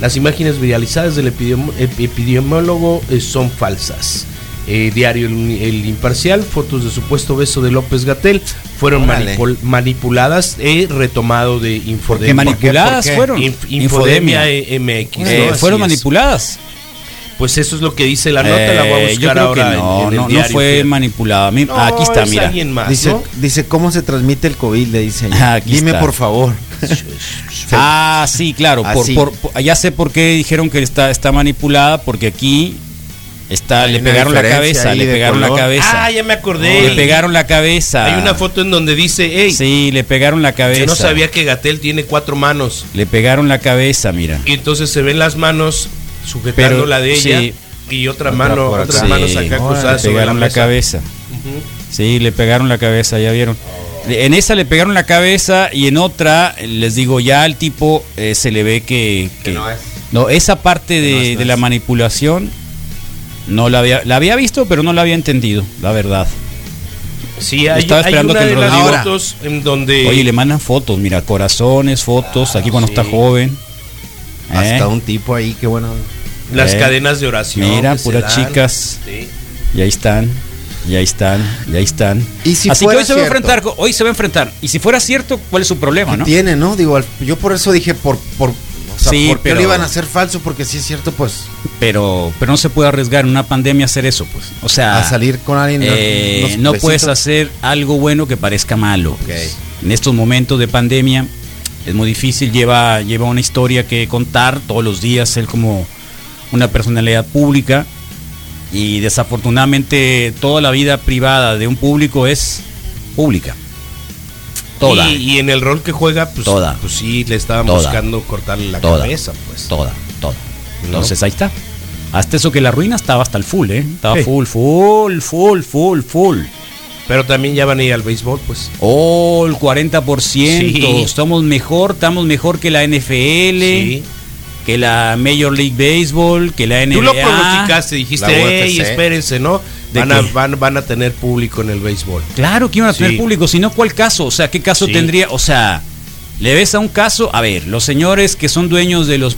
S8: Las imágenes viralizadas del epidemi- ep- epidemiólogo eh, son falsas. Eh, diario el, El Imparcial, fotos de supuesto beso de López Gatel fueron manipul- manipuladas, he retomado de
S4: ¿Qué
S8: Infodemia.
S4: manipuladas
S7: ¿Por qué?
S4: fueron?
S8: Inf- Infodemia eh, MX.
S4: Eh, fueron
S8: es.
S4: manipuladas.
S8: Pues eso es lo que dice la nota, la voy a
S4: Eh,
S8: buscar
S4: yo creo
S8: ahora
S4: que no,
S8: en, en el
S4: no, no fue manipulada.
S8: No,
S4: aquí está,
S8: es
S4: mira.
S8: más,
S7: Dice,
S8: ¿no?
S7: dice, ¿cómo se transmite el COVID? Le dice.
S4: Aquí
S7: Dime,
S4: está.
S7: por favor.
S4: Ah, sí, claro. Por,
S7: Así.
S4: por- por- ya sé por qué dijeron que está, está manipulada, porque aquí Está,
S7: Hay
S4: le pegaron la cabeza, le pegaron la cabeza.
S8: Ah, ya me acordé.
S4: Le pegaron la cabeza.
S8: Hay una foto en donde dice, hey,
S4: Sí, le pegaron la cabeza.
S8: yo no sabía que Gatel tiene cuatro manos.
S4: Le pegaron la cabeza, mira.
S8: Y entonces se ven las manos sujetando
S4: Pero,
S8: la de ella
S4: sí.
S8: y otra,
S7: Otra
S8: mano,
S7: acá.
S8: manos
S4: Sí,
S8: acá
S4: le
S8: sobre
S4: pegaron la, cabeza. Sí, le pegaron la cabeza, ya vieron. En esa le pegaron la cabeza y en otra, les digo, ya al tipo eh, se le ve que... que-
S7: no es.
S4: no, esa parte de,
S7: no es, no
S4: de la manipulación no la había, la había visto, pero no la había entendido, la verdad.
S8: Sí, hay,
S4: Estaba
S8: hay
S4: esperando
S8: una
S4: que
S8: de las fotos en donde
S4: Oye, le mandan fotos, mira, corazones, fotos, aquí cuando
S8: sí.
S4: está joven.
S7: Hasta
S4: ¿Eh?
S7: un tipo ahí, qué bueno.
S8: las
S4: Eh.
S8: cadenas de oración.
S4: Mira, puras chicas.
S8: Sí.
S4: Y ahí están, y ahí están, y ahí están.
S7: Y si
S4: Así que hoy se va a enfrentar, hoy se va a enfrentar. Y si fuera cierto, ¿cuál es su problema, no?
S7: Tiene, ¿no? Digo, yo por eso dije, por, por, o sea,
S4: Sí,
S7: ¿por qué
S4: pero-
S7: lo iban a hacer falso? Porque si es cierto, pues,
S4: Pero, pero no se puede arriesgar en una pandemia a hacer eso, pues. O sea,
S7: a salir con alguien.
S4: eh, no
S7: besitos.
S4: puedes hacer algo bueno que parezca malo. pues. En estos momentos de pandemia es muy difícil, lleva, lleva una historia que contar todos los días, él como una personalidad pública y desafortunadamente toda la vida privada de un público es pública. Toda.
S8: Y, y en el rol que juega, pues,
S4: Toda.
S8: pues sí, le estaban
S4: Toda.
S8: buscando cortarle la
S4: Toda.
S8: cabeza, pues.
S4: Toda, toda.
S8: ¿No?
S4: Entonces ahí está. Hasta eso que la ruina estaba hasta el full, ¿eh? Estaba
S8: Sí.
S4: full, full, full, full, full.
S8: Pero también ya van a ir al béisbol, pues.
S4: Oh, el 40%.
S8: Sí.
S4: Estamos mejor, estamos mejor que la NFL,
S8: Sí.
S4: que la Major League Baseball, que la NBA.
S8: Tú lo pronosticaste, dijiste,
S7: UFC".
S8: espérense, ¿no?
S4: ¿De
S8: Van a, van, van a tener público en el béisbol.
S4: Claro que iban a tener
S8: Sí.
S4: público, si no, ¿cuál caso? O sea, ¿qué caso
S8: Sí.
S4: tendría? O sea, ¿le ves a un caso? A ver, los señores que son dueños de los,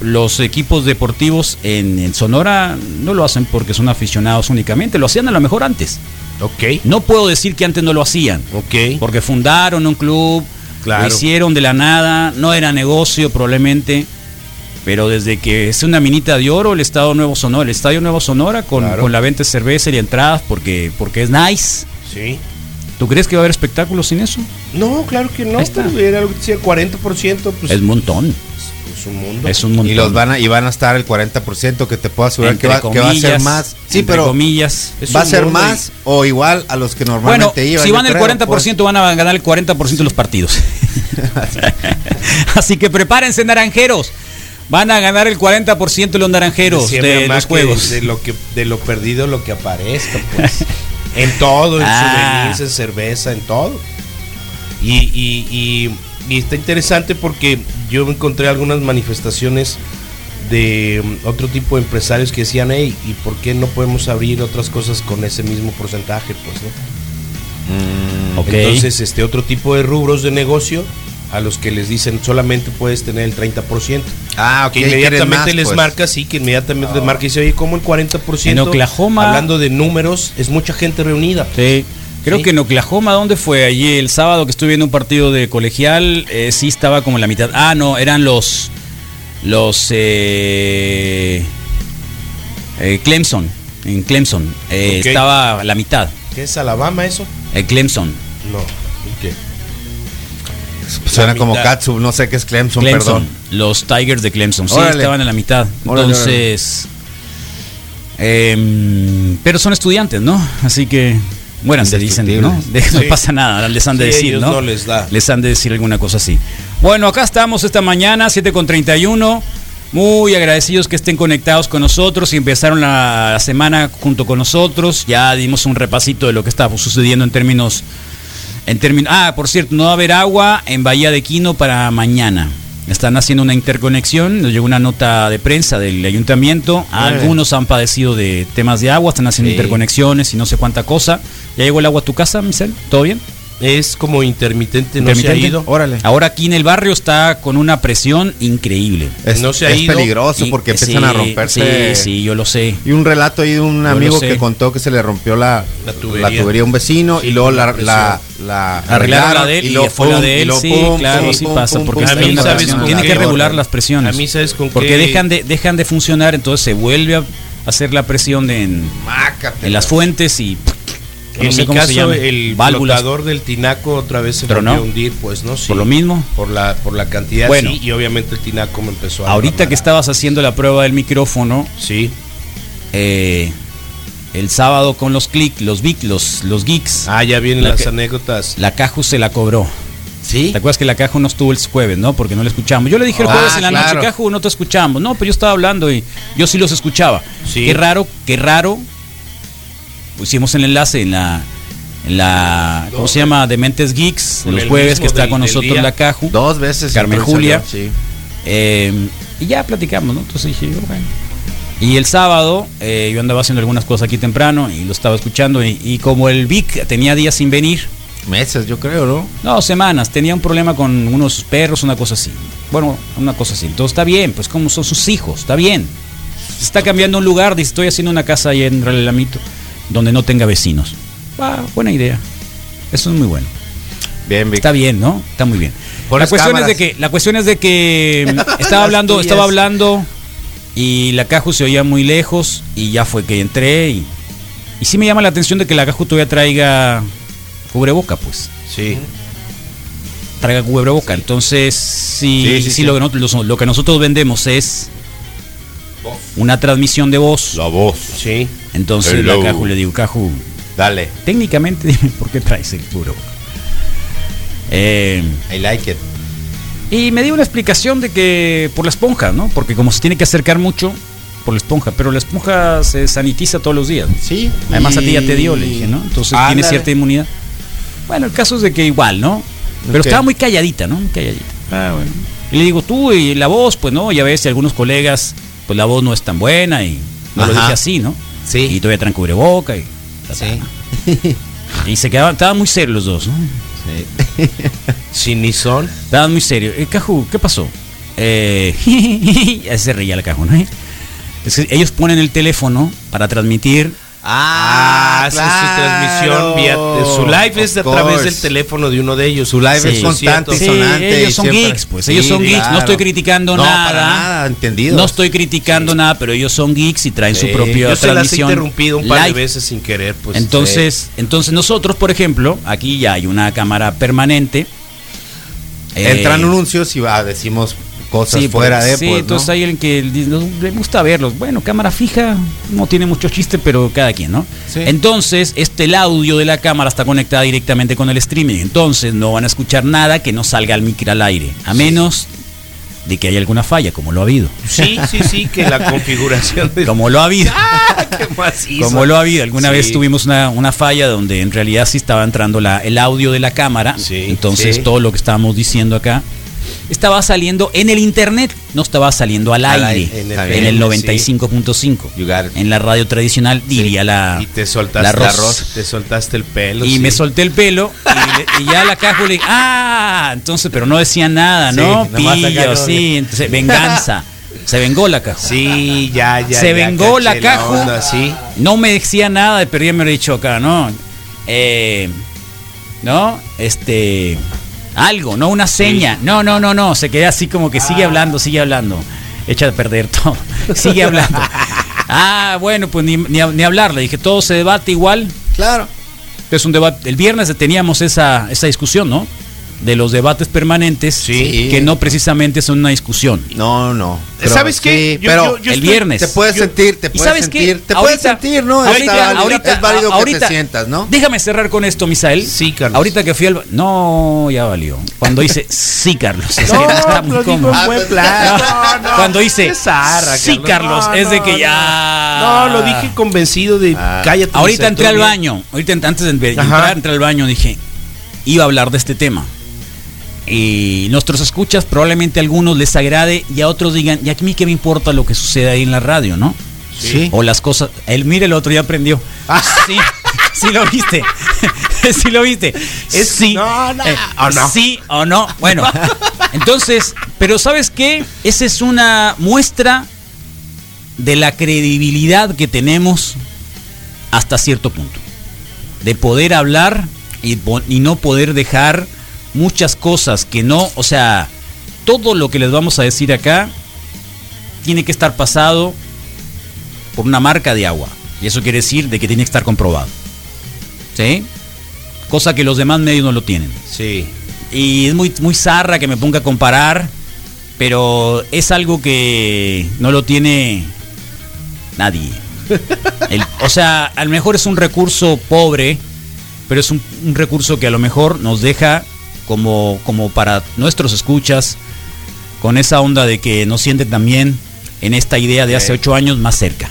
S4: los equipos deportivos en, en Sonora no lo hacen porque son aficionados únicamente, lo hacían a lo mejor antes.
S8: Ok.
S4: No puedo decir que antes no lo hacían,
S8: Ok.
S4: porque fundaron un club,
S8: Claro.
S4: lo hicieron de la nada, no era negocio probablemente. Pero desde que es una minita de oro, el Estado Nuevo Sonora, el Estadio Nuevo Sonora con,
S8: Claro.
S4: con la venta de cerveza y entradas porque, porque es nice.
S8: Sí.
S4: ¿Tú crees que va a haber espectáculos sin eso?
S8: No, claro que no. Pues, Era algo que decía 40%, pues
S4: es un montón.
S8: Es un mundo.
S4: Es un montón.
S7: Y los van a, y van a estar el 40% que te puedo asegurar que va, que va a ser más. Sí,
S4: entre
S7: pero
S4: comillas.
S8: Es
S7: va a ser más o igual a los que
S4: Bueno,
S7: normalmente iban.
S4: si van el
S7: creo,
S4: 40% van a ganar el 40% de los partidos. Así que prepárense, naranjeros. Van a ganar el 40% de los naranjeros
S8: mi
S4: de los juegos.
S8: De lo, que, de lo perdido, lo que aparezca, pues. en todo, en
S4: Ah.
S8: souvenirs, en cerveza, en todo. Y, y, y- y está interesante porque yo encontré algunas manifestaciones de mm, otro tipo de empresarios que decían, hey, ¿y por qué no podemos abrir otras cosas con ese mismo porcentaje? Pues, ¿no?
S4: Ok.
S8: Entonces, este otro tipo de rubros de negocio a los que les dicen solamente puedes tener el 30%.
S7: Ah, ok.
S8: Que inmediatamente
S7: más,
S8: les
S7: pues.
S8: marca, sí, que inmediatamente les marca y dice, oye, ¿cómo el 40%?
S4: En Oklahoma-
S8: Hablando de números, es mucha gente reunida.
S4: Sí. Creo
S8: Sí.
S4: que en Oklahoma, ¿dónde fue? Allí el sábado que estuve viendo un partido de colegial, eh, sí estaba como en la mitad. Ah, no, eran los. Los. Eh, eh, Clemson. En Clemson. Eh. Estaba a la mitad.
S8: ¿Qué es Alabama eso?
S4: El Clemson.
S8: No. ¿Qué?
S7: Suena
S8: La
S7: como. Katsu, no sé qué es Clemson,
S4: Clemson.
S7: perdón.
S4: Los Tigers de Clemson. Sí,
S7: Órale.
S4: estaban en la mitad.
S7: Órale,
S4: Entonces. em, pero son estudiantes, ¿no? Así que. Bueno, se dicen, ¿no? No pasa nada, les han de
S8: Sí,
S4: decir, ¿no?
S8: no les da.
S4: Les han de decir alguna cosa así. Bueno, acá estamos esta mañana, 7 con 31. Muy agradecidos que estén conectados con nosotros y empezaron la semana junto con nosotros. Ya dimos un repasito de lo que estaba sucediendo en términos. En términos. Ah, por cierto, no va a haber agua en Bahía de Quino para mañana. Están haciendo una interconexión. Nos llegó una nota de prensa del ayuntamiento. Algunos han padecido de temas de agua, están haciendo
S7: Sí.
S4: interconexiones y no sé cuánta cosa. ¿Ya llegó el agua a tu casa, Michelle? ¿Todo bien?
S8: Es como intermitente, no se ha
S4: Intermitente.
S8: ido.
S7: Órale.
S4: Ahora aquí en el barrio está con una presión increíble.
S7: Es,
S8: No se ha
S7: es
S8: ido.
S7: peligroso
S4: Y-
S7: porque
S4: sí,
S7: empiezan a romperse.
S4: Sí, sí, yo lo sé.
S7: Y un relato ahí de un
S4: Yo
S7: amigo que contó que se le rompió la,
S8: La
S7: la
S8: tubería.
S7: a un vecino
S8: Sí,
S7: y luego
S8: la
S7: la, la, la
S4: Arreglaron la de él y,
S7: luego
S4: fue la de él. Sí,
S7: pum,
S4: claro,
S7: pum,
S4: sí
S7: pum,
S4: pasa.
S7: pum,
S4: Porque
S8: A mí, ¿sabes con
S4: tiene
S8: qué?
S4: que regular las presiones.
S8: A mí, ¿sabes con
S4: Porque
S8: qué?
S4: dejan de, dejan de funcionar, entonces se vuelve a hacer la presión en, en las fuentes y.
S8: en
S4: sé
S8: mi
S4: cómo se
S8: caso,
S4: llama,
S8: el
S4: válvulas.
S8: flotador del tinaco otra vez se volvió a hundir, pues, ¿no? Sí.
S4: Por lo mismo.
S8: Por la, por la cantidad,
S4: Bueno.
S8: sí, y obviamente el tinaco me empezó a...
S4: Ahorita que estabas haciendo la prueba del micrófono,
S8: Sí,
S4: eh, el sábado con los click, los vic, los, los geeks.
S8: Ah, ya vienen
S4: La
S8: las
S4: que-
S8: anécdotas.
S4: La Caju se la cobró.
S7: ¿Sí?
S4: ¿Te acuerdas que la Caju no estuvo el jueves, no? Porque no la escuchamos. Yo le dije el
S7: Ah,
S4: jueves en la
S7: claro.
S4: noche, Caju, no te escuchamos. No, pero yo estaba hablando y yo sí los escuchaba.
S8: Sí.
S4: Qué raro, qué raro. Pusimos el enlace en la, en la ¿cómo se llama? Dementes Geeks,
S8: Con
S4: los jueves que está
S8: del-
S4: con nosotros la Caju.
S7: Dos veces.
S4: Carmen Julia.
S7: salió, Sí.
S4: Eh, y ya platicamos, ¿no? Entonces dije, yo, bueno. Y el sábado eh, yo andaba haciendo algunas cosas aquí temprano y lo estaba escuchando y, y como el Vic tenía días sin venir,
S7: Meses, yo creo, ¿no?
S4: no, semanas, tenía un problema con unos perros, una cosa así. Bueno, una cosa así. Entonces está bien, pues como son sus hijos, está bien. Se está cambiando un lugar, dice, estoy haciendo una casa ahí en Relamito donde no tenga vecinos. Ah, buena idea. Eso es muy bueno.
S7: Bien, Vic.
S4: Está bien, ¿no? Está muy bien.
S7: Pon
S4: La cuestión, es de que, la cuestión es de que mm, estaba hablando, estaba hablando y la Caju se oía muy lejos y ya fue que entré y, y sí me llama la atención de que la Caju todavía traiga cubreboca, pues.
S8: Sí.
S4: Traiga cubreboca. Entonces, sí,
S7: Sí, sí,
S4: sí,
S7: sí.
S4: Lo, que nosotros, lo que nosotros vendemos es una transmisión de voz.
S7: La voz.
S8: Sí.
S4: Entonces
S7: Hello.
S4: la Caju le digo, Caju,
S7: Dale.
S4: técnicamente dime por qué traes el cubreboca. Eh,
S7: I like it.
S4: Y me dio una explicación de que por la esponja, ¿no? Porque como se tiene que acercar mucho, por la esponja, pero la esponja se sanitiza todos los días.
S7: Sí.
S4: Además a ti ya te dio, le dije, ¿no? Entonces tiene
S7: Ándale.
S4: cierta inmunidad. Bueno, el caso es de que igual, ¿no? Pero
S7: Ok.
S4: estaba muy calladita, ¿no? Muy calladita. Ah, bueno. Y le digo, tú y la voz, pues no, ya ves, si algunos colegas, pues la voz no es tan buena y no lo
S7: Ajá.
S4: dije así, ¿no?
S7: Sí.
S4: Y todavía traen cubreboca y...
S7: Sí.
S4: Y se quedaban, estaban muy serios los dos, ¿no?
S7: Sí.
S8: Sin ni son.
S4: Estaban muy serios. Eh, Caju, ¿qué pasó? Eh, ya se reía la Caju, ¿no? Es que ellos ponen el teléfono para transmitir.
S8: Ah, hace su transmisión vía. Su live es a través del teléfono de uno de ellos.
S7: Su live
S4: Sí.
S7: es constante y
S4: Sí,
S7: sonante.
S4: ellos son
S7: siempre-
S4: geeks, pues.
S7: Sí,
S4: ellos son geeks. No estoy criticando
S7: No,
S4: nada.
S7: para nada, entendido.
S4: No estoy criticando nada, pero ellos son geeks y traen su propia
S8: Yo se las he
S4: transmisión.
S8: interrumpido un par
S4: live.
S8: de veces sin querer. Pues,
S4: entonces, entonces nosotros, por ejemplo, aquí ya hay una cámara permanente. Eh,
S7: Entran anuncios y va, decimos cosas
S4: Sí,
S7: fuera
S4: pues,
S7: de
S4: sí,
S7: pues, ¿no?
S4: entonces hay alguien que dice, "No, le gusta verlos. Bueno, cámara fija no tiene mucho chiste, pero cada quien, ¿no?
S7: Sí.
S4: Entonces, este el audio de la cámara está conectada directamente con el streaming. Entonces, no van a escuchar nada que no salga al micro al aire, a menos de que haya alguna falla, como lo ha habido.
S8: Sí, sí, sí, que la configuración de.
S4: Como lo ha habido.
S8: Qué macizo.
S4: Como lo ha habido. Alguna
S8: Sí.
S4: vez tuvimos una, una falla donde en realidad sí estaba entrando la, el audio de la cámara.
S8: Sí,
S4: Entonces
S7: sí.
S4: todo lo que estábamos diciendo acá estaba saliendo en el internet, no estaba saliendo al,
S7: Al
S4: aire. En
S7: en
S4: el,
S7: el-
S4: 95.5.
S7: You got it.
S4: En la radio tradicional diría la.
S8: Y te soltaste
S4: la
S8: el
S4: Ros.
S8: arroz. Te soltaste el pelo.
S4: Y
S8: sí.
S4: me solté el pelo y, le- y ya la caja le dije, ah, entonces, pero no decía nada,
S7: Sí,
S4: ¿no? Pillo, sí, entonces, venganza. Se vengó la caja.
S8: Sí, ya, ya.
S4: Se
S8: ya
S4: vengó la
S8: onda, sí.
S4: No me decía nada, pero ya me lo he dicho acá, ¿no? Eh, ¿No? Este. Algo, no una seña. No, no, no, no. Se queda así como que sigue hablando, sigue hablando. Echa de perder todo. Sigue hablando. Ah, bueno, pues ni, ni, ni hablar. Le dije, todo se debate igual.
S7: Claro.
S4: Es un debate. El viernes teníamos esa, esa discusión, ¿no? De los debates permanentes
S7: Sí.
S4: que no precisamente son una discusión.
S7: No, no. Pero
S8: ¿Sabes qué?
S7: sí,
S8: Yo-
S7: pero
S8: yo- yo
S4: el
S8: estoy-
S4: viernes.
S7: te puedes
S4: Yo-
S7: sentir, te
S4: ¿Y
S7: puedes
S4: sabes qué?
S7: sentir, te
S4: Ahorita-
S7: puedes sentir, ¿no?
S4: Ahorita,
S7: válido,
S4: ahorita,
S7: es válido
S4: ahorita-
S7: que te sientas, ¿no?
S4: Déjame cerrar con esto, Misael.
S8: Sí, Carlos.
S4: Ahorita que fui al. No, ya valió. Cuando dice sí, Carlos. es que
S8: No,
S4: está muy cómodo.
S8: en buen plan. No, no.
S4: Cuando dice
S8: Qué zarra,
S4: sí, Carlos,
S8: No,
S4: es de que
S8: no.
S4: ya.
S8: No, lo dije convencido de
S7: Ah.
S8: cállate.
S4: Ahorita entré al baño. Ahorita antes de entrar, entré al baño, dije, iba a hablar de este tema. Y nuestros escuchas, probablemente a algunos les agrade y a otros digan, y a mí qué me importa lo que sucede ahí en la radio, ¿no?
S7: Sí.
S4: O las cosas. Él, mire, el otro ya aprendió.
S8: Ah.
S4: Sí, sí lo viste. sí lo viste. Es sí.
S8: No, no.
S4: eh,
S8: ¿O no?
S4: Sí o no. Bueno, entonces, pero ¿sabes qué? Esa es una muestra de la credibilidad que tenemos hasta cierto punto. De poder hablar y no poder dejar muchas cosas que no, o sea, todo lo que les vamos a decir acá tiene que estar pasado por una marca de agua. Y eso quiere decir de que tiene que estar comprobado. ¿Sí? Cosa que los demás medios no lo tienen.
S8: Sí.
S4: Y es muy, muy zarra que me ponga a comparar, pero es algo que no lo tiene nadie. El- o sea, a lo mejor es un recurso pobre, pero es un, un recurso que a lo mejor nos deja como, como para nuestros escuchas, con esa onda de que nos sienten también en esta idea de hace ocho años más cerca.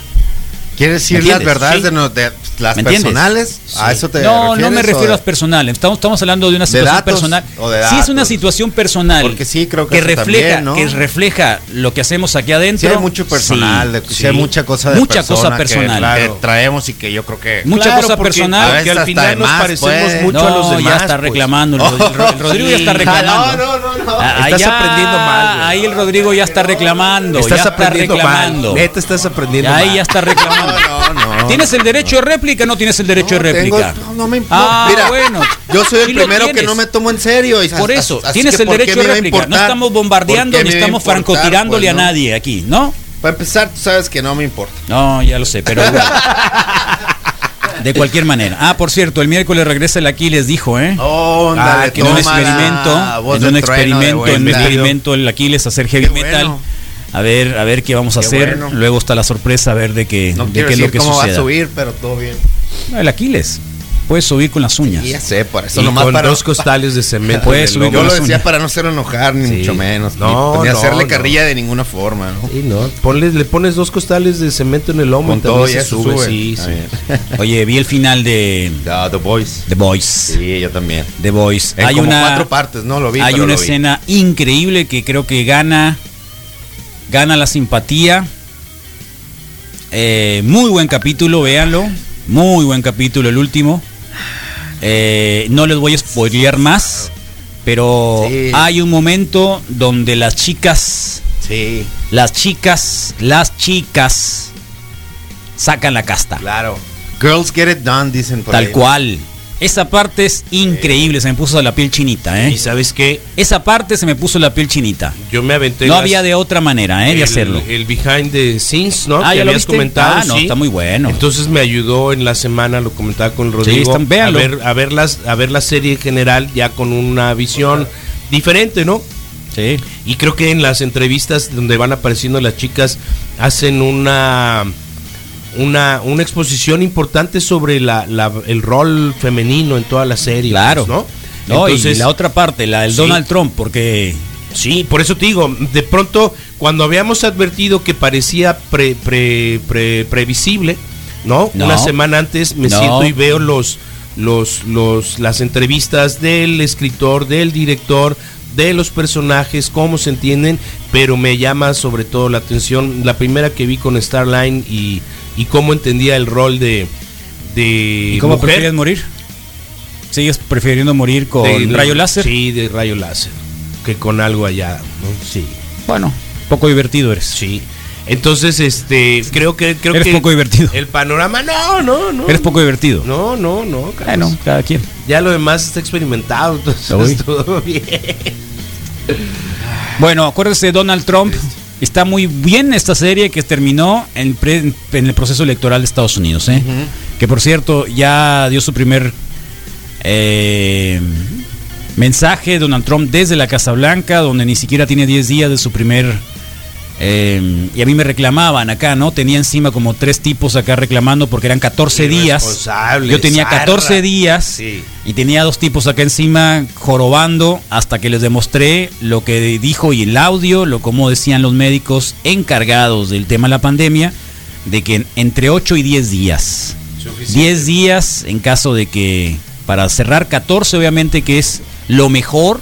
S7: ¿Quieres decir
S4: ¿Me
S7: las verdades
S4: Sí.
S7: de, no- de las personales? ¿A eso te
S4: no, no me refiero
S7: de-
S4: a las personales. Estamos, estamos hablando de una
S7: ¿De
S4: situación
S7: datos
S4: personal.
S7: o de
S4: sí es una situación personal.
S7: Porque sí, creo que eso
S4: refleja,
S7: también, ¿no?
S4: que refleja lo que hacemos aquí adentro.
S7: Sí hay mucho personal, de- sí hay mucha cosa de
S4: mucha
S7: persona
S4: cosa
S7: que-
S4: personal.
S7: que traemos y que yo creo que
S4: Mucha
S8: Claro,
S4: cosa personal.
S7: a
S8: que al final nos
S7: más,
S8: parecemos
S7: pues.
S8: mucho
S4: no,
S8: a los demás.
S4: ya está
S8: pues.
S4: reclamando. El, Rod- el Rod- el Rodrigo ya está
S8: Sí.
S4: reclamando.
S7: No, no, no, no.
S4: Ah,
S8: Estás
S4: ya-
S8: aprendiendo mal.
S4: Ahí el Rodrigo ya está reclamando.
S8: Estás
S4: ya está
S8: aprendiendo
S4: reclamando.
S8: mal. Neta, estás aprendiendo
S4: Ahí ya está reclamando.
S7: No, no, no.
S4: ¿Tienes el derecho de réplica o no tienes el derecho de
S7: No, tengo-
S4: réplica?
S7: no, no me no,
S4: Ah,
S7: mira,
S4: bueno.
S7: Yo soy el
S4: Sí
S7: primero que no me tomo en serio. y
S4: Por eso,
S7: así
S4: tienes
S7: que
S4: el
S7: ¿por qué
S4: derecho de réplica. No estamos bombardeando
S7: ¿Por qué
S4: ni estamos
S7: importar?
S4: francotirándole
S7: Pues,
S4: a nadie aquí, ¿no?
S7: Para empezar, tú sabes que no me importa.
S4: No, ya lo sé, pero bueno. De cualquier manera. Ah, por cierto, el miércoles regresa el Aquiles, dijo, ¿eh?
S7: Óndale,
S4: en un experimento, en un experimento, en un experimento el Aquiles a hacer heavy
S7: Qué
S4: metal.
S7: bueno.
S4: A ver, a ver qué vamos a
S7: Qué
S4: hacer.
S7: bueno.
S4: Luego está la sorpresa a ver de qué,
S7: No
S4: de qué es lo
S7: decir
S4: que
S7: cómo va a
S4: suceda.
S7: subir, pero todo bien.
S4: El Aquiles. Puedes subir con las uñas.
S7: Ya sé, por eso
S8: Y
S7: nomás
S8: con
S7: para...
S8: dos costales de cemento.
S4: Puedes subir
S7: Yo lo decía
S4: uñas.
S7: para no hacerlo enojar, ni
S8: Sí.
S7: mucho menos.
S8: No,
S7: ni, ni
S8: no,
S7: hacerle
S8: no.
S7: carrilla de ninguna forma, ¿no?
S8: Sí, no. Ponle, le pones dos costales de cemento en el lomo
S7: Con
S8: y
S7: todo y
S8: se sube.
S7: sube.
S8: Sí, sí.
S4: Oye, vi el final de
S7: The Boys.
S4: The Boys.
S7: Sí, yo también.
S4: The Boys.
S7: En
S4: hay
S7: como
S4: una
S7: cuatro partes, no lo vi.
S4: hay
S7: pero
S4: una
S7: lo vi.
S4: escena increíble que creo que gana gana la simpatía. Eh, muy buen capítulo, véanlo. Muy buen capítulo el último. Eh, no les voy a spoilear más, pero
S7: Sí.
S4: hay un momento donde las chicas,
S7: Sí,
S4: las chicas, las chicas sacan la casta.
S7: claro. Girls get it done, dicen por
S4: Tal
S7: ahí.
S4: cual. Esa parte es increíble, se me puso la piel chinita,
S8: Y
S4: ¿eh?
S8: sabes qué,
S4: Esa parte se me puso la piel chinita.
S8: yo me aventé.
S4: No
S8: las-
S4: había de otra manera, ¿eh? De hacerlo.
S8: El behind the scenes, ¿no?
S4: Ah,
S8: que
S4: ¿ya lo
S8: habías comentado.
S4: Ah, no,
S8: sí.
S4: está muy bueno.
S8: Entonces me ayudó en la semana, lo comentaba con Rodrigo,
S4: están-
S8: a, ver, a, ver las, a ver la serie en general ya con una visión diferente, ¿no?
S4: Sí.
S8: Y creo que en las entrevistas donde van apareciendo las chicas hacen una una, una exposición importante sobre la, la- el rol femenino en toda la serie.
S4: Claro.
S8: pues, ¿no?
S4: No,
S8: Entonces,
S4: y la otra parte, la del
S8: Sí.
S4: Donald Trump, porque
S8: Sí, por eso te digo, de pronto cuando habíamos advertido que parecía pre- pre- pre- previsible, ¿no?
S4: No.
S8: Una semana antes me
S4: No.
S8: siento y veo los, los, los, las entrevistas del escritor, del director, de los personajes, cómo se entienden, pero me llama sobre todo la atención la primera que vi con Starline y, y cómo entendía el rol de, de
S4: ¿y cómo
S8: mujer.
S4: prefieres morir? ¿Sigues prefiriendo morir con
S8: De-
S4: rayo láser?
S8: Sí, de rayo láser, que con algo allá, ¿no? Sí.
S4: Bueno, poco divertido eres.
S8: Sí. Entonces, este, creo que creo
S4: Eres
S8: que
S4: poco divertido.
S8: el panorama no, no, no.
S4: Eres poco divertido.
S8: No, no, no, Carlos.
S4: Bueno, cada quien.
S8: Ya lo demás está experimentado, entonces todo bien.
S4: Bueno, acuérdese de Donald Trump. Está muy bien esta serie que terminó en, pre- en el proceso electoral de Estados Unidos. ¿eh? Que por cierto, ya dio su primer eh, mensaje Donald Trump desde la Casa Blanca, donde ni siquiera tiene 10 días de su primer... eh, y a mí me reclamaban acá, ¿no? Tenía encima como tres tipos acá reclamando porque eran 14 días. Yo tenía 14
S8: zarra.
S4: días
S8: Sí.
S4: y tenía dos tipos acá encima jorobando hasta que les demostré lo que dijo y el audio, lo como decían los médicos encargados del tema de la pandemia, de que entre 8 y 10 días. 10 días en caso de que, para cerrar 14 obviamente que es lo mejor,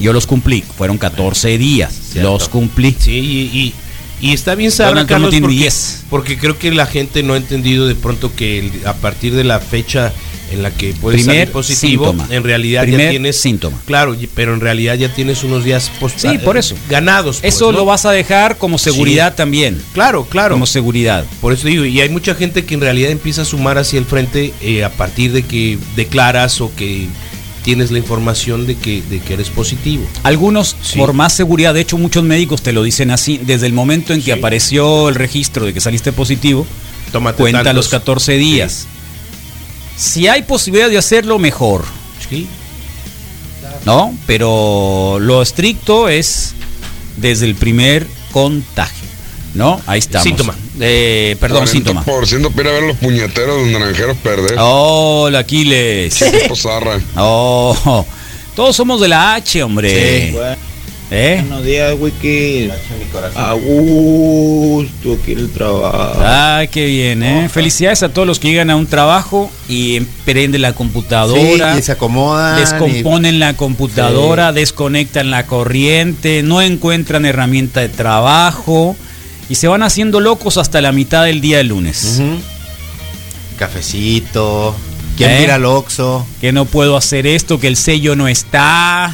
S4: yo los cumplí. Fueron 14 días,
S8: Cierto.
S4: los cumplí.
S8: Sí, y, y- y está bien saber, Carlos, porque,
S4: 10.
S8: porque creo que la gente no ha entendido de pronto que el- a partir de la fecha en la que puedes
S4: Primer
S8: salir positivo,
S4: síntoma.
S8: en realidad
S4: Primer
S8: ya tienes
S4: síntoma.
S8: Claro, pero en realidad ya tienes unos días post-
S4: Sí, por eso.
S8: ganados. pues,
S4: Eso
S8: ¿no?
S4: lo vas a dejar como seguridad también.
S8: Claro, claro.
S4: Como seguridad.
S8: Por eso digo, y hay mucha gente que en realidad empieza a sumar hacia el frente eh, a partir de que declaras o que tienes la información de que, de que eres positivo.
S4: Algunos,
S8: Sí.
S4: por más seguridad, de hecho muchos médicos te lo dicen así, desde el momento en que
S8: Sí.
S4: apareció el registro de que saliste positivo,
S8: Tómate
S4: cuenta
S8: tantos.
S4: los 14 días. Si hay posibilidad de hacerlo, mejor,
S8: Sí.
S4: ¿no? Pero lo estricto es desde el primer contagio. ¿No? Ahí estamos.
S8: Síntoma.
S4: Eh, perdón, síntoma.
S9: Por ciento a ver los puñeteros de naranjeros perder.
S4: Hola, Aquiles.
S9: Tipo zarra.
S4: Oh, todos somos de la H, hombre.
S7: Sí.
S4: ¿Eh?
S10: Buenos días, Wiki. A gusto, quiero el trabajo.
S4: Ah, qué bien, ¿eh? Felicidades a todos los que llegan a un trabajo y emprenden la computadora.
S7: Sí, y se acomodan.
S4: Descomponen la computadora, desconectan la corriente, no encuentran herramienta de trabajo y se van haciendo locos hasta la mitad del día del lunes.
S7: Cafecito. ¿Quién
S4: ¿Eh?
S7: mira al Oxxo?
S4: Que no puedo hacer esto, que el sello no está.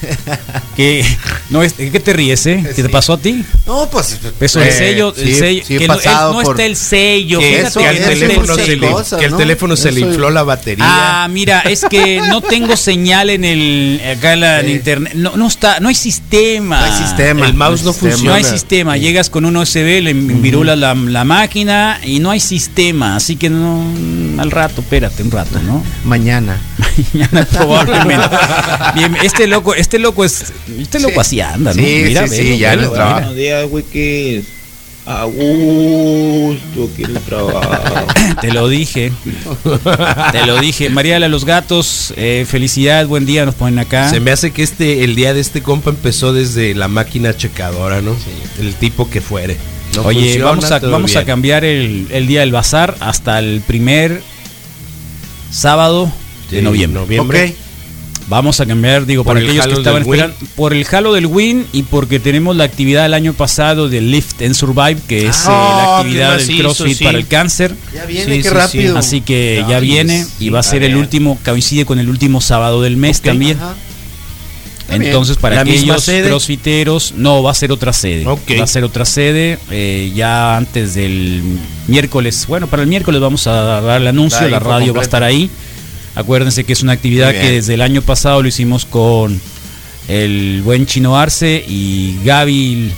S4: que no es, ¿Qué te ríes, eh? ¿Qué te pasó a ti?
S7: No, pues.
S4: Eso,
S7: eh,
S4: el sello, el sello,
S7: sí
S4: que no,
S7: por-
S4: está el sello.
S8: Que,
S4: fíjate
S8: que
S4: el
S8: teléfono, se le, que el
S7: ¿no?
S8: teléfono se le infló la batería.
S4: Ah, mira, es que no tengo señal en el acá en, la, en internet. No, no está, no hay sistema.
S7: No hay sistema.
S8: El mouse no
S7: sistema.
S4: No hay
S8: funciona.
S4: sistema. Llegas con un USB, le envirulas la, la máquina y no hay sistema. Así que no, al rato, espérate un rato, ¿no?
S7: Mañana.
S4: Mañana probablemente. Bien, este loco, este loco es, este loco así anda, ¿no?
S7: Sí, sí, sí,
S4: velo,
S7: ya trabajo.
S4: mira.
S10: Buenos días, Wiki. A gusto, quiero el trabajo.
S4: Te lo dije. Te lo dije. María de los gatos, eh, felicidad, buen día, nos ponen acá.
S8: Se me hace que este el día de este compa empezó desde la máquina checadora, ¿no? El tipo que fuere. No
S4: Oye,
S8: funciona,
S4: vamos a, vamos a cambiar el, el día del bazar hasta el primer sábado de
S8: Sí,
S4: noviembre.
S8: noviembre.
S4: Vamos a cambiar, digo,
S8: Por
S4: para
S8: el
S4: aquellos que estaban esperando, por el halo del Win y porque tenemos la actividad del año pasado de Lift and Survive, que es
S8: Ah,
S4: eh, la actividad del CrossFit
S8: sí.
S4: para el cáncer.
S7: Ya viene,
S8: Sí,
S7: qué
S8: sí,
S7: rápido.
S8: sí.
S4: Así que ya viene y va a ser
S8: a
S4: el
S8: ver.
S4: último, coincide con el último sábado del mes también.
S7: Ajá.
S4: Entonces, para
S8: ¿La misma
S4: aquellos crossfiteros, no, va a ser otra sede. Va a ser otra sede eh, ya antes del miércoles. Bueno, para el miércoles vamos a dar el anuncio,
S7: La
S4: la radio va a estar ahí. Acuérdense que es una actividad que desde el año pasado lo hicimos con el buen Chino Arce y Gaby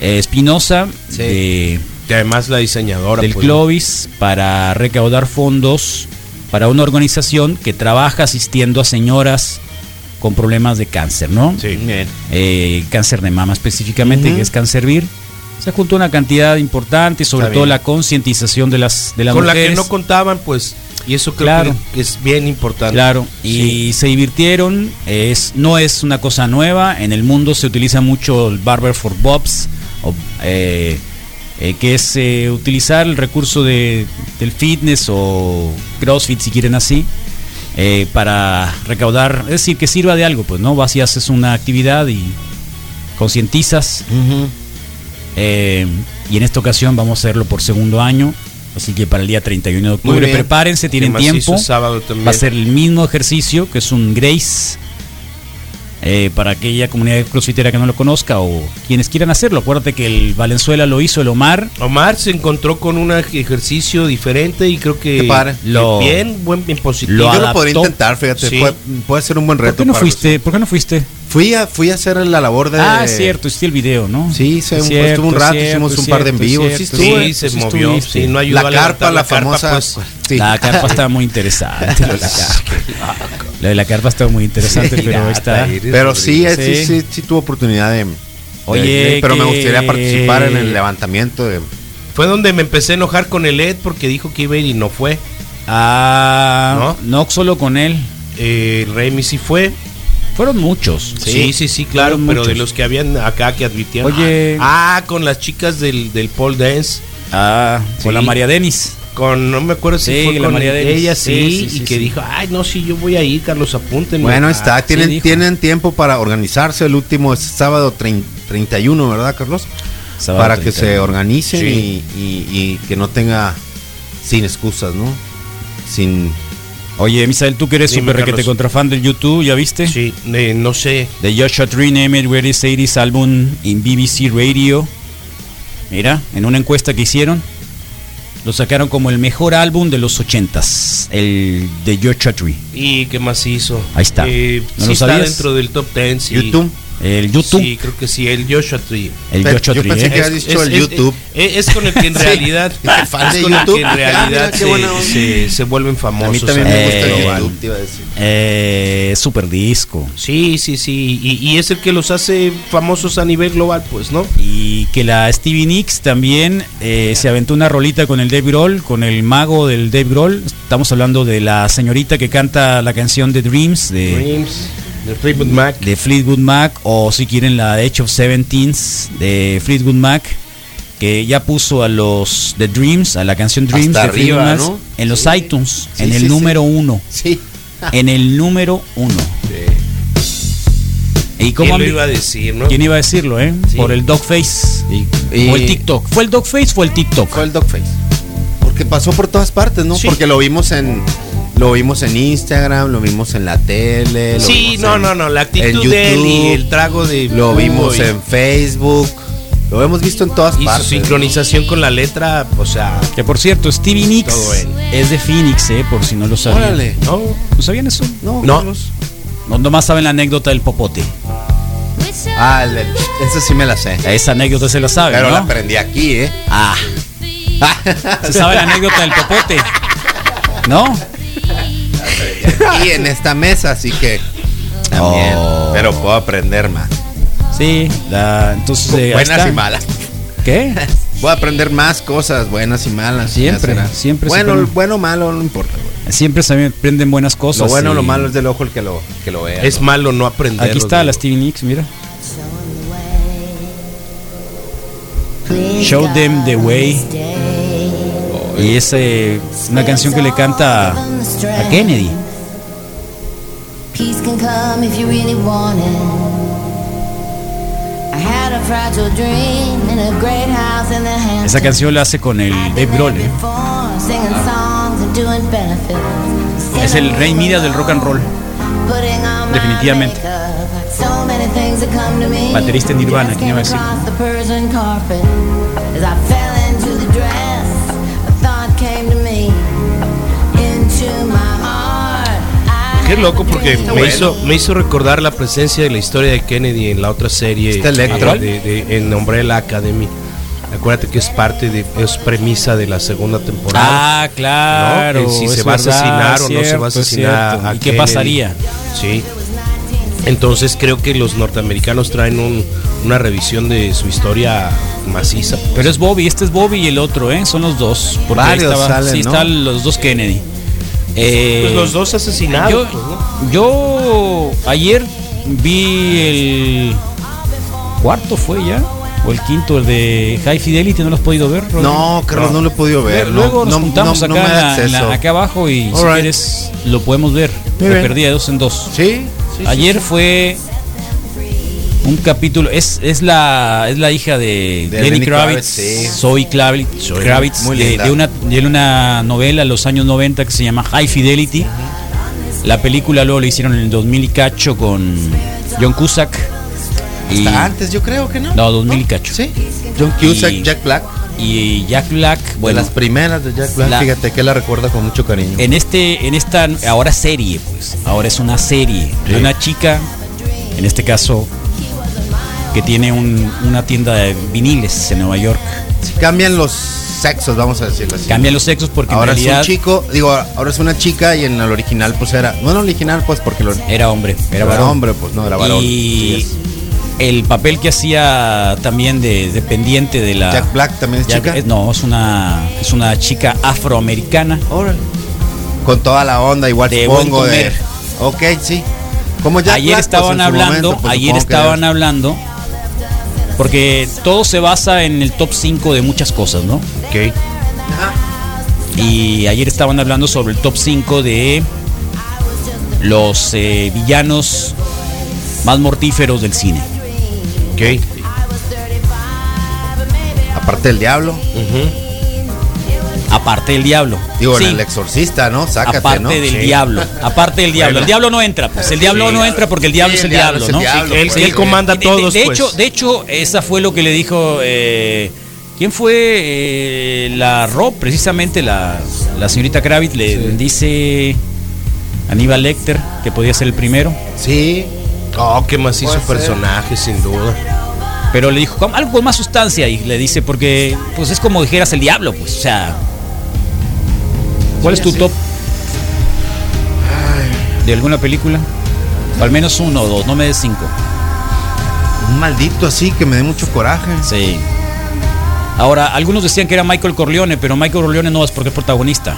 S4: eh, Espinosa
S8: Sí.
S4: de-
S8: Que además la diseñadora.
S4: del
S8: pues,
S4: Clovis para recaudar fondos para una organización que trabaja asistiendo a señoras con problemas de cáncer, ¿no?
S8: Sí.
S7: Bien.
S4: eh, cáncer de mama específicamente, que es Cancervir. Se juntó una cantidad importante, sobre
S7: Está
S4: todo
S7: bien.
S4: la concientización de las de las
S8: Con la que no contaban, pues. Y eso creo
S4: Claro.
S8: que- es bien importante.
S4: Claro, y
S8: Sí.
S4: se divirtieron, es, no es una cosa nueva, en el mundo se utiliza mucho el Barber for Bobs, o, eh, eh, que es eh, utilizar el recurso de, del fitness o CrossFit si quieren así, para recaudar, es decir, que sirva de algo, pues no, vas y haces una actividad y concientizas, y en esta ocasión vamos a hacerlo por segundo año. Así que para el día 31 de octubre
S7: bien.
S4: prepárense, tienen tiempo.
S8: sábado también.
S4: Va a ser el mismo ejercicio, que es un Grace. eh, para aquella comunidad crossfitera que no lo conozca o quienes quieran hacerlo. Acuérdate que el Valenzuela lo hizo, el Omar.
S8: Omar se encontró con un ejercicio diferente y creo que
S4: Lo-
S8: bien, buen, bien positivo.
S4: lo
S7: Yo lo podría intentar, fíjate.
S8: Sí.
S7: Puede, puede ser un buen
S4: ¿Por
S7: reto.
S4: qué no
S7: para
S4: fuiste? ¿Por qué no fuiste?
S7: Fui a, fui a hacer la labor de.
S4: Ah, cierto, hiciste el video, ¿no?
S7: Sí, se- un-
S4: cierto,
S7: estuvo un rato,
S4: es
S7: hicimos
S4: cierto,
S7: un par de en vivo,
S4: cierto,
S7: sí
S8: Sí,
S4: cierto,
S8: se
S4: sí
S8: movió. Sí, no ayudó
S7: La
S8: a
S7: carpa, la
S8: carpa,
S7: famosa.
S8: pues.
S7: sí.
S4: La carpa estaba muy interesante. lo de la carpa. Lo de la carpa estaba muy interesante,
S7: Sí,
S4: pero está.
S7: Pero sí, eh, sí,
S4: Sí.
S7: sí, sí, tuvo oportunidad de.
S4: Oye,
S7: de- pero me
S4: que-
S7: gustaría participar en el levantamiento de.
S8: Fue donde me empecé a enojar con el Ed porque dijo que iba a ir y no fue.
S4: Ah, no, solo con él.
S8: Eh, Remy sí fue.
S4: Fueron muchos.
S8: Sí, sí, sí, claro, pero de los que habían acá que advirtieron.
S4: Oye.
S8: Ah, con las chicas del, del pole dance.
S4: Ah, con la María Denis.
S8: Con, no me acuerdo si
S4: Sí,
S8: fue
S4: la
S8: con
S4: María Denis.
S8: ella, sí,
S4: Sí, sí,
S8: y
S4: sí,
S8: que
S4: sí.
S8: dijo, ay, no, sí, yo voy a ir, Carlos, apúntenme.
S7: Bueno,
S8: Ah,
S7: está. Tienen,
S4: dijo.
S7: tienen tiempo para organizarse. El último es sábado trein- 31, ¿verdad, Carlos?
S4: Sábado
S7: para que
S4: 31.
S7: se organicen
S8: Sí.
S7: y, y- y que no tenga. Sin excusas, ¿no? Sin.
S4: Oye, Misael, tú que eres
S8: Dime,
S4: súper requete contrafan del YouTube, ¿ya viste?
S8: Sí, eh, no sé.
S4: The Joshua Tree named Greatest 80s Album in BBC Radio. Mira, en una encuesta que hicieron, lo sacaron como el mejor álbum de los 80s, el de Joshua Tree.
S8: ¿Y qué más hizo?
S4: Ahí está.
S8: Eh,
S4: ¿No
S8: sí
S4: lo
S8: está
S4: sabías?
S8: dentro del top 10. sí.
S7: YouTube.
S4: El YouTube.
S8: Sí, creo que sí, el Joshua Tree.
S4: El
S7: Pero
S4: Joshua
S7: yo
S4: Tree,
S7: pensé
S4: ¿eh?
S7: que habías dicho el YouTube.
S8: Es, es con el que en
S7: Sí.
S8: realidad,
S7: Dije, fan
S8: es
S7: de
S8: con el
S7: YouTube.
S8: que en
S7: Ah, mira,
S8: realidad se, se- se vuelven famosos.
S7: A mí también me
S4: Eh,
S7: gusta el
S8: nivel global.
S7: YouTube, te iba a decir.
S4: Eh, super disco.
S8: Sí, sí, sí. Y, y es el que los hace famosos a nivel global, pues, ¿no?
S4: Y que la Stevie Nicks también eh, se aventó una rolita con el Dave Grohl, con el mago del Dave Grohl. Estamos hablando de la señorita que canta la canción de Dreams de,
S8: Dreams, de Fleetwood Mac.
S4: de Fleetwood Mac, o si quieren la Age of Seventeens de Fleetwood Mac, que ya puso a los The Dreams, a la canción Dreams
S7: Hasta
S4: de
S7: arriba,
S4: Mac
S7: ¿no?
S4: en los iTunes,
S7: Sí,
S4: en el
S7: sí.
S4: número uno.
S7: Sí.
S4: En el número uno. ¿Y cómo
S8: ¿Quién lo iba a decir, no?
S4: ¿Quién iba a decirlo, eh? Por el Dogface.
S7: Y-
S4: O el TikTok. ¿Fue el Dogface o fue el TikTok?
S7: Fue el Dogface. Porque pasó por todas partes, ¿no? Porque lo vimos en lo vimos en Instagram, lo vimos en la tele. lo
S8: Sí,
S7: vimos
S8: no,
S7: en-
S8: no, no. La actitud
S7: en
S8: de él y
S7: YouTube,
S8: el trago de.
S7: Lo vimos
S8: Uy.
S7: en Facebook. Lo hemos visto en todas
S8: Y su
S7: partes.
S8: sincronización con la letra, o sea.
S4: Que por cierto, Stevie Nicks es de Phoenix, eh, por si no lo sabían.
S7: Órale.
S8: ¿No?
S4: ¿No sabían eso?
S7: No,
S8: No.
S7: Carlos.
S4: No, nomás saben la anécdota del popote.
S7: Ah, el- esa sí me la sé.
S4: Esa anécdota se la saben,
S7: Pero
S4: ¿no?
S7: la aprendí aquí, ¿eh?
S4: Ah, se sabe la anécdota del popote. ¿No?
S7: Aquí en esta mesa, así que también.
S4: Oh.
S7: Pero puedo aprender más.
S4: Sí, la, entonces. eh,
S7: buenas
S4: está.
S7: y malas.
S4: ¿Qué?
S7: Voy a aprender más cosas, buenas y malas.
S4: Siempre, siempre
S7: Bueno,
S4: aprende.
S7: bueno o malo, no importa. güey.
S4: Siempre se aprenden buenas cosas.
S7: Lo bueno o
S4: y-
S7: lo malo es del ojo el que lo, que lo vea.
S8: Es
S7: ¿no?
S8: malo no aprender.
S4: Aquí está la Stevie Nicks, mira. Show them the way. Y es eh, una canción que le canta a Kennedy.
S11: Peace can come if you really want it. I had a fragile dream in a great house in the Hamptons.
S4: Esa canción la hace con el Dave Grohl. eh. Es el rey Midas del rock and roll. Definitivamente. Baterista en Nirvana, ¿quién iba a decir?
S8: Qué loco porque me hizo, me hizo recordar la presencia de la historia de Kennedy en la otra serie
S7: Está Electra.
S8: de, de- en Umbrella Academy. Acuérdate que es parte de, es premisa de la segunda temporada.
S4: Ah, claro.
S8: si se va a
S4: verdad,
S8: asesinar o no se va a asesinar a
S4: ¿Y qué pasaría?
S8: Sí. Entonces creo que los norteamericanos traen un- una revisión de su historia maciza.
S4: Pero es Bobby, este es Bobby y el otro, ¿eh? Son los dos. Porque ahí
S7: Varios
S4: estaba-
S7: salen,
S4: sí,
S7: ¿no?
S4: están los dos Kennedy. Eh,
S8: Pues los dos asesinados.
S4: yo,
S8: pues, ¿no?
S4: yo ayer vi el cuarto, ¿fue ya? O el quinto, el de High Fidelity, ¿no lo has podido ver? Rodrigo?
S7: No, Carlos, no, lo he podido ver.
S4: Luego- Luego
S7: no,
S4: nos
S7: no-
S4: juntamos
S7: no- no
S4: acá, en la- acá abajo y si
S7: Alright.
S4: quieres lo podemos ver.
S7: Muy
S4: Me
S7: bien.
S4: perdí de dos en dos.
S7: Sí, sí,
S4: Ayer
S7: sí, sí.
S4: fue un capítulo, es, es la es la hija de,
S7: De
S4: Lenny Kravitz,
S7: Kravitz, sí.
S4: Zoe Kravitz,
S7: Zoe,
S4: Kravitz,
S7: muy
S4: de, de una, de una novela de los años 90 que se llama High Fidelity. La película luego la hicieron en el 2000 y cacho con John Cusack. Y,
S7: Hasta antes, yo creo que no.
S4: no, 2000 y cacho.
S7: Sí. John Cusack,
S4: Y-
S7: Jack Black.
S4: Y Jack Black,
S7: de
S4: bueno,
S7: las primeras de Jack Black.
S4: la-
S7: Fíjate que la recuerda con mucho cariño.
S4: en este en esta ahora serie pues ahora es una serie de una chica en este caso que tiene un- una tienda de viniles en Nueva York
S7: Cambian los sexos, vamos a decirlo así.
S4: cambian los sexos porque
S7: ahora
S4: en realidad
S7: es un chico, digo, ahora es una chica y en el original pues era, no en el original pues porque lo
S4: era hombre era
S7: era
S4: varón
S7: hombre, pues no era varón.
S4: Y el papel que hacía también de dependiente de la
S7: Jack Black también es
S4: Jack-
S7: chica.
S4: no es una es una chica afroamericana
S7: Órale. Con toda la onda, igual
S4: De
S7: supongo
S4: buen
S7: de. Ok, sí. Como Jack
S4: ayer
S7: Black, pues,
S4: estaban hablando,
S7: momento, pues,
S4: ayer estaban hablando, porque todo se basa en el top 5 de muchas cosas, ¿no?
S8: Ok.
S4: Y ayer estaban hablando sobre el top 5 de los eh, villanos más mortíferos del cine.
S8: Ok.
S7: Aparte del diablo.
S4: Aparte del diablo.
S7: Digo,
S4: Sí,
S7: en el exorcista, ¿no? Sácate,
S4: aparte
S7: ¿no?
S4: del
S7: Sí.
S4: diablo. Aparte del diablo.
S7: Bueno.
S4: El diablo no entra, pues. El diablo
S7: Sí.
S4: no entra porque el diablo
S7: Sí,
S4: es el
S7: diablo
S4: diablo,
S7: es el
S4: ¿no?
S7: diablo,
S8: él,
S7: pues.
S8: él comanda a
S4: De- de-
S8: todos,
S4: de,
S8: pues.
S4: hecho, de hecho, esa fue lo que le dijo. eh, ¿Quién fue? Eh, la Rob, precisamente la, la señorita Kravitz le dice Aníbal Lecter que podía ser el primero.
S7: Sí.
S8: Oh, qué macizo personaje, sin duda.
S4: Pero le dijo, "Con algo con más sustancia. Y le dice, porque pues es como dijeras el diablo, pues. O sea. ¿Cuál es tu top? ¿De alguna película? O al menos uno o dos, no me des cinco.
S7: Un maldito así que me dé mucho coraje.
S4: Sí. Ahora, algunos decían que era Michael Corleone, pero Michael Corleone no es porque es protagonista.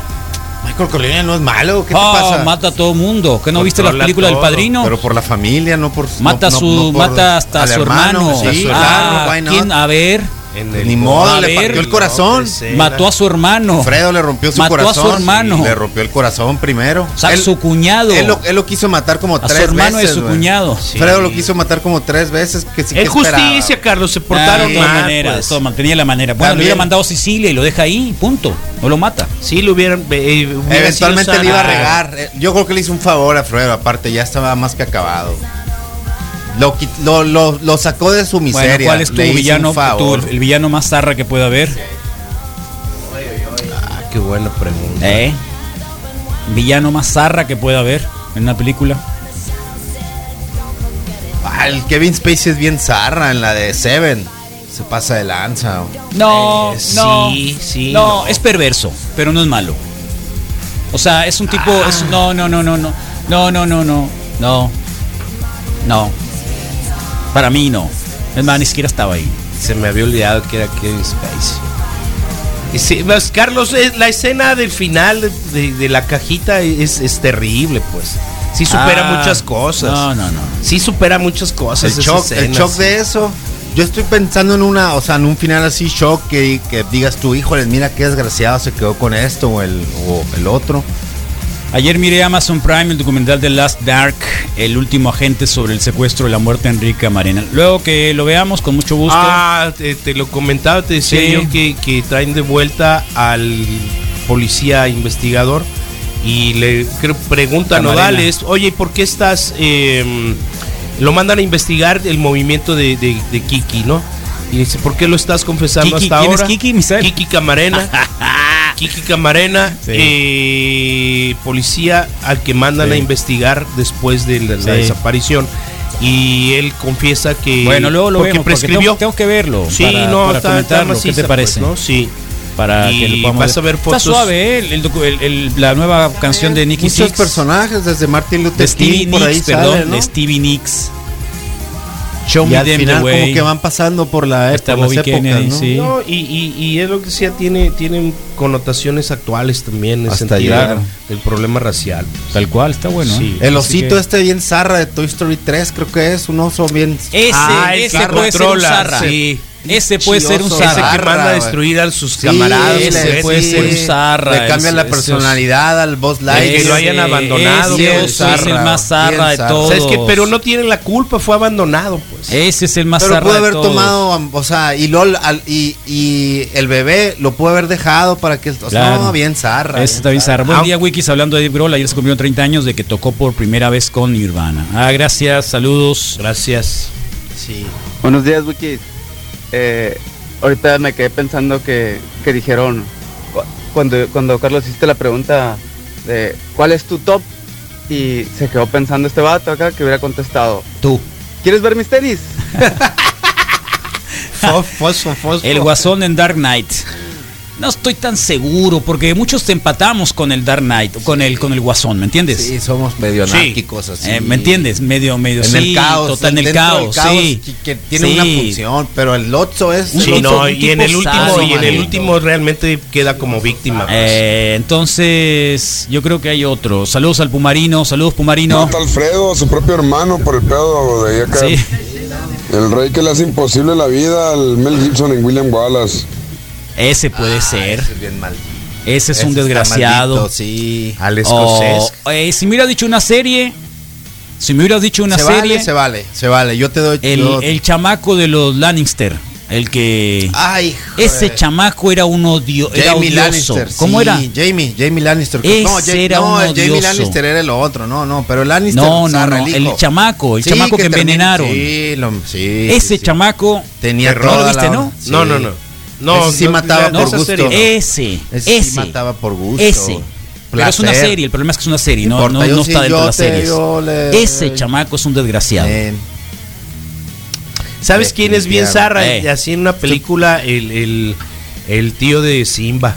S7: Michael Corleone no es malo. ¿Qué te
S4: Ah,
S7: pasa?
S4: Mata a todo mundo. ¿Que no viste la película del Padrino?
S7: Pero por la familia, no por.
S4: Mata a
S7: no-
S4: su,
S7: no por-
S4: mata hasta a su hermano.
S7: Sí,
S4: Ah? ¿quién? A ver.
S8: En
S7: Ni modo,
S4: A
S7: le
S4: ver,
S7: partió el corazón.
S4: Mató a su hermano.
S7: Fredo le rompió su
S4: Mató
S7: corazón.
S4: a su hermano.
S7: Le rompió el corazón primero.
S4: O sea,
S7: Él-
S4: su cuñado.
S7: Él lo, él lo quiso matar como
S4: A su
S7: tres
S4: hermano y
S7: veces.
S4: su
S7: güey.
S4: cuñado.
S7: Fredo lo quiso matar como tres veces. Que sí que
S8: En
S7: esperaba.
S8: justicia, Carlos, se
S4: Ah,
S8: portaron
S4: de todas
S8: mal.
S4: maneras,
S8: pues.
S4: de todas maneras, tenía la manera. Bueno,
S7: También.
S4: hubiera mandado a Sicilia y lo deja ahí, punto. No lo mata.
S8: Sí, lo hubieran. eh, hubiera
S7: Eventualmente le iba a regar. Eh, Yo creo que le hizo un favor a Fredo. Aparte, ya estaba más que acabado. Lo, lo, lo, sacó de su miseria.
S4: ¿Cuál es tu villano, tu, el villano más zarra que pueda haber?
S8: Ah, qué buena pregunta.
S4: ¿Eh? ¿Villano más zarra que pueda haber en una película?
S7: Ah, el Kevin Spacey es bien zarra en la de Seven. Se pasa de lanza.
S4: No,
S8: eh,
S4: no,
S8: sí, sí,
S4: no, es perverso, pero no es malo. O sea, es un tipo. Ah. No, no, no. No, no, no, no. No. No. Para mí no. Es más, ni siquiera estaba ahí.
S8: Se me había olvidado que era Kevin Spacey. Y sí, pues, Carlos, eh, la escena del final de, la cajita es, es terrible, pues. Sí supera
S4: Ah,
S8: muchas cosas.
S4: No, no, no.
S8: Sí supera muchas cosas.
S7: El shock, el shock
S8: sí.
S7: de eso. Yo estoy pensando en una, o sea, en un final así shock que, que digas tú, híjole, mira qué desgraciado se quedó con esto o el, o el otro.
S4: Ayer miré Amazon Prime el documental de Last Dark, el último agente sobre el secuestro y la muerte de Enrique Camarena. Luego que lo veamos, con mucho gusto.
S8: Ah, te, te lo comentaba, te decía
S4: Sí.
S8: yo que, que traen de vuelta al policía investigador y le creo- pregunta a. Nodales, oye, ¿por qué estás... eh, lo mandan a investigar el movimiento de, de- de Kiki, ¿no? Y dice, ¿por qué lo estás confesando
S4: Kiki,
S8: hasta
S4: ¿quién
S8: ahora?
S4: es Kiki, Misael?
S8: Kiki Camarena. Kiki Camarena,
S4: Sí.
S8: eh, policía al que mandan
S4: Sí.
S8: a investigar después de la, la desaparición. Y él confiesa que
S4: bueno, luego lo
S8: porque
S4: vemos, porque
S8: prescribió.
S4: tengo, tengo que verlo.
S8: Sí,
S4: para,
S8: no,
S4: para
S8: está, está
S4: comentarlo. ¿Qué
S8: maciza,
S4: te
S8: pues,
S4: parece?
S8: ¿no? Sí.
S4: Para
S8: Y
S4: que lo podamos
S8: vas a ver fotos-
S4: Está suave, ¿eh? el- el el- la nueva canción de Nicky
S7: Muchos
S4: Six.
S7: personajes, desde Martin Luther
S4: De Stevie
S7: King por ahí
S4: Nicks, perdón,
S7: sale, ¿no?
S4: de Stevie Nicks. Show
S7: Y
S4: me
S7: al
S4: them
S7: final
S4: the way.
S7: como que van pasando por la
S4: Está
S7: por las épocas,
S4: Kennedy,
S7: ¿no?
S4: sí.
S8: No, y, y, y es lo que decía, tiene, tienen connotaciones actuales también, en el
S7: Hasta
S8: sentido del problema racial.
S4: Tal cual, está bueno.
S8: Sí.
S4: ¿eh?
S7: El osito
S4: que-
S7: este bien zarra de Toy Story 3, creo que es un oso bien...
S4: Ese,
S8: Ah, el
S4: ese puede ser un zarra.
S8: sí.
S4: Ese puede ser un
S7: Chioso,
S8: Ese
S4: zarra.
S8: que manda a destruir a sus
S7: Sí,
S8: camaradas.
S4: ese puede ser un zarra,
S7: Le cambian la personalidad al Boss
S8: que
S7: Lightyear.
S8: lo hayan abandonado,
S4: Ese es el
S7: zarra,
S4: más zarra de
S7: zarra.
S4: todos.
S8: ¿Sabes qué? Pero no tienen la culpa, fue abandonado, pues.
S4: Ese es el más
S7: Pero
S4: zarra
S7: pudo
S4: de
S7: haber
S4: todos.
S7: tomado, o sea, y, LOL, al- y, y el bebé lo pudo haber dejado para que... O sea,
S4: Claro.
S7: no, bien zarra.
S4: Ese está bien zarra. Buen
S8: Ah.
S4: día, Wikis, hablando de Dave Grohl. Ayer se cumplieron 30 años de que tocó por primera vez con Nirvana. Ah, gracias, saludos.
S8: Gracias.
S7: Sí.
S12: Buenos días, Wiki. Eh, ahorita me quedé pensando que, que dijeron, cu- cuando, cuando Carlos hiciste la pregunta de ¿cuál es tu top? Y se quedó pensando este vato acá que hubiera contestado,
S4: Tú.
S12: ¿quieres ver mis tenis?
S7: Fosfo, fosfo.
S4: El Guasón en Dark Knight. No estoy tan seguro porque muchos te empatamos con el Dark Knight, con el con el Guasón, ¿me entiendes?
S7: Sí, somos medio
S8: Sí.
S7: anárquicos así.
S4: Eh, ¿Me entiendes? Medio, medio.
S7: En
S4: sí,
S7: el caos.
S4: Total, en el
S7: del
S4: caos, sí.
S7: que- tiene
S4: Sí.
S7: una función, pero el Lotso es...
S8: Sí,
S4: tipo-
S8: no, y en el último,
S4: sano,
S8: y en el último realmente queda como víctima.
S4: Eh, entonces, yo creo que hay otro. Saludos al Pumarino, saludos Pumarino.
S9: A Alfredo, su propio hermano, por el pedo de acá. El rey que le hace imposible la vida al Mel Gibson en William Wallace.
S4: Ese puede ser.
S7: Ese es bien maldito.
S4: Ese es
S7: Ese
S4: un desgraciado.
S7: maldito, sí.
S8: Al
S4: O,
S8: escocés.
S4: eh, si me hubieras dicho una serie, si me hubieras dicho una
S7: se
S4: serie,
S7: vale, se vale, se vale. Yo te doy...
S4: el,
S7: yo-
S4: el chamaco de los Lannister, el que...
S7: Ay,
S4: ese
S7: joder.
S4: chamaco era un odio, era
S7: Jamie
S4: odioso.
S7: Lannister.
S4: ¿Cómo
S7: sí,
S4: era?
S7: Jamie, Jamie Lannister.
S4: Ese
S7: no, Ja-
S4: era
S7: no,
S4: un
S7: Jamie. Lannister era el otro. No, no, pero Lannister.
S4: No, no, no,
S7: el
S4: chamaco, el
S7: Sí,
S4: chamaco que, envenenaron.
S7: Sí, lo- sí,
S4: Ese
S7: sí,
S4: chamaco,
S7: Tenía
S4: ¿no lo viste, no?
S8: No, no, no. No,
S7: Ese sí
S8: no,
S7: mataba por
S8: esa
S7: gusto.
S8: serie no.
S4: Ese,
S7: Ese
S4: ese,
S7: sí mataba por gusto.
S4: ese, Pero es una serie, el problema es que es una serie,
S7: No importa, sí,
S4: está dentro de las series.
S7: yo le-
S4: Ese chamaco es un desgraciado.
S8: ¿Sabes quién es bien zarra?
S4: Eh.
S8: Y Así en una película, el, el, el tío de Simba.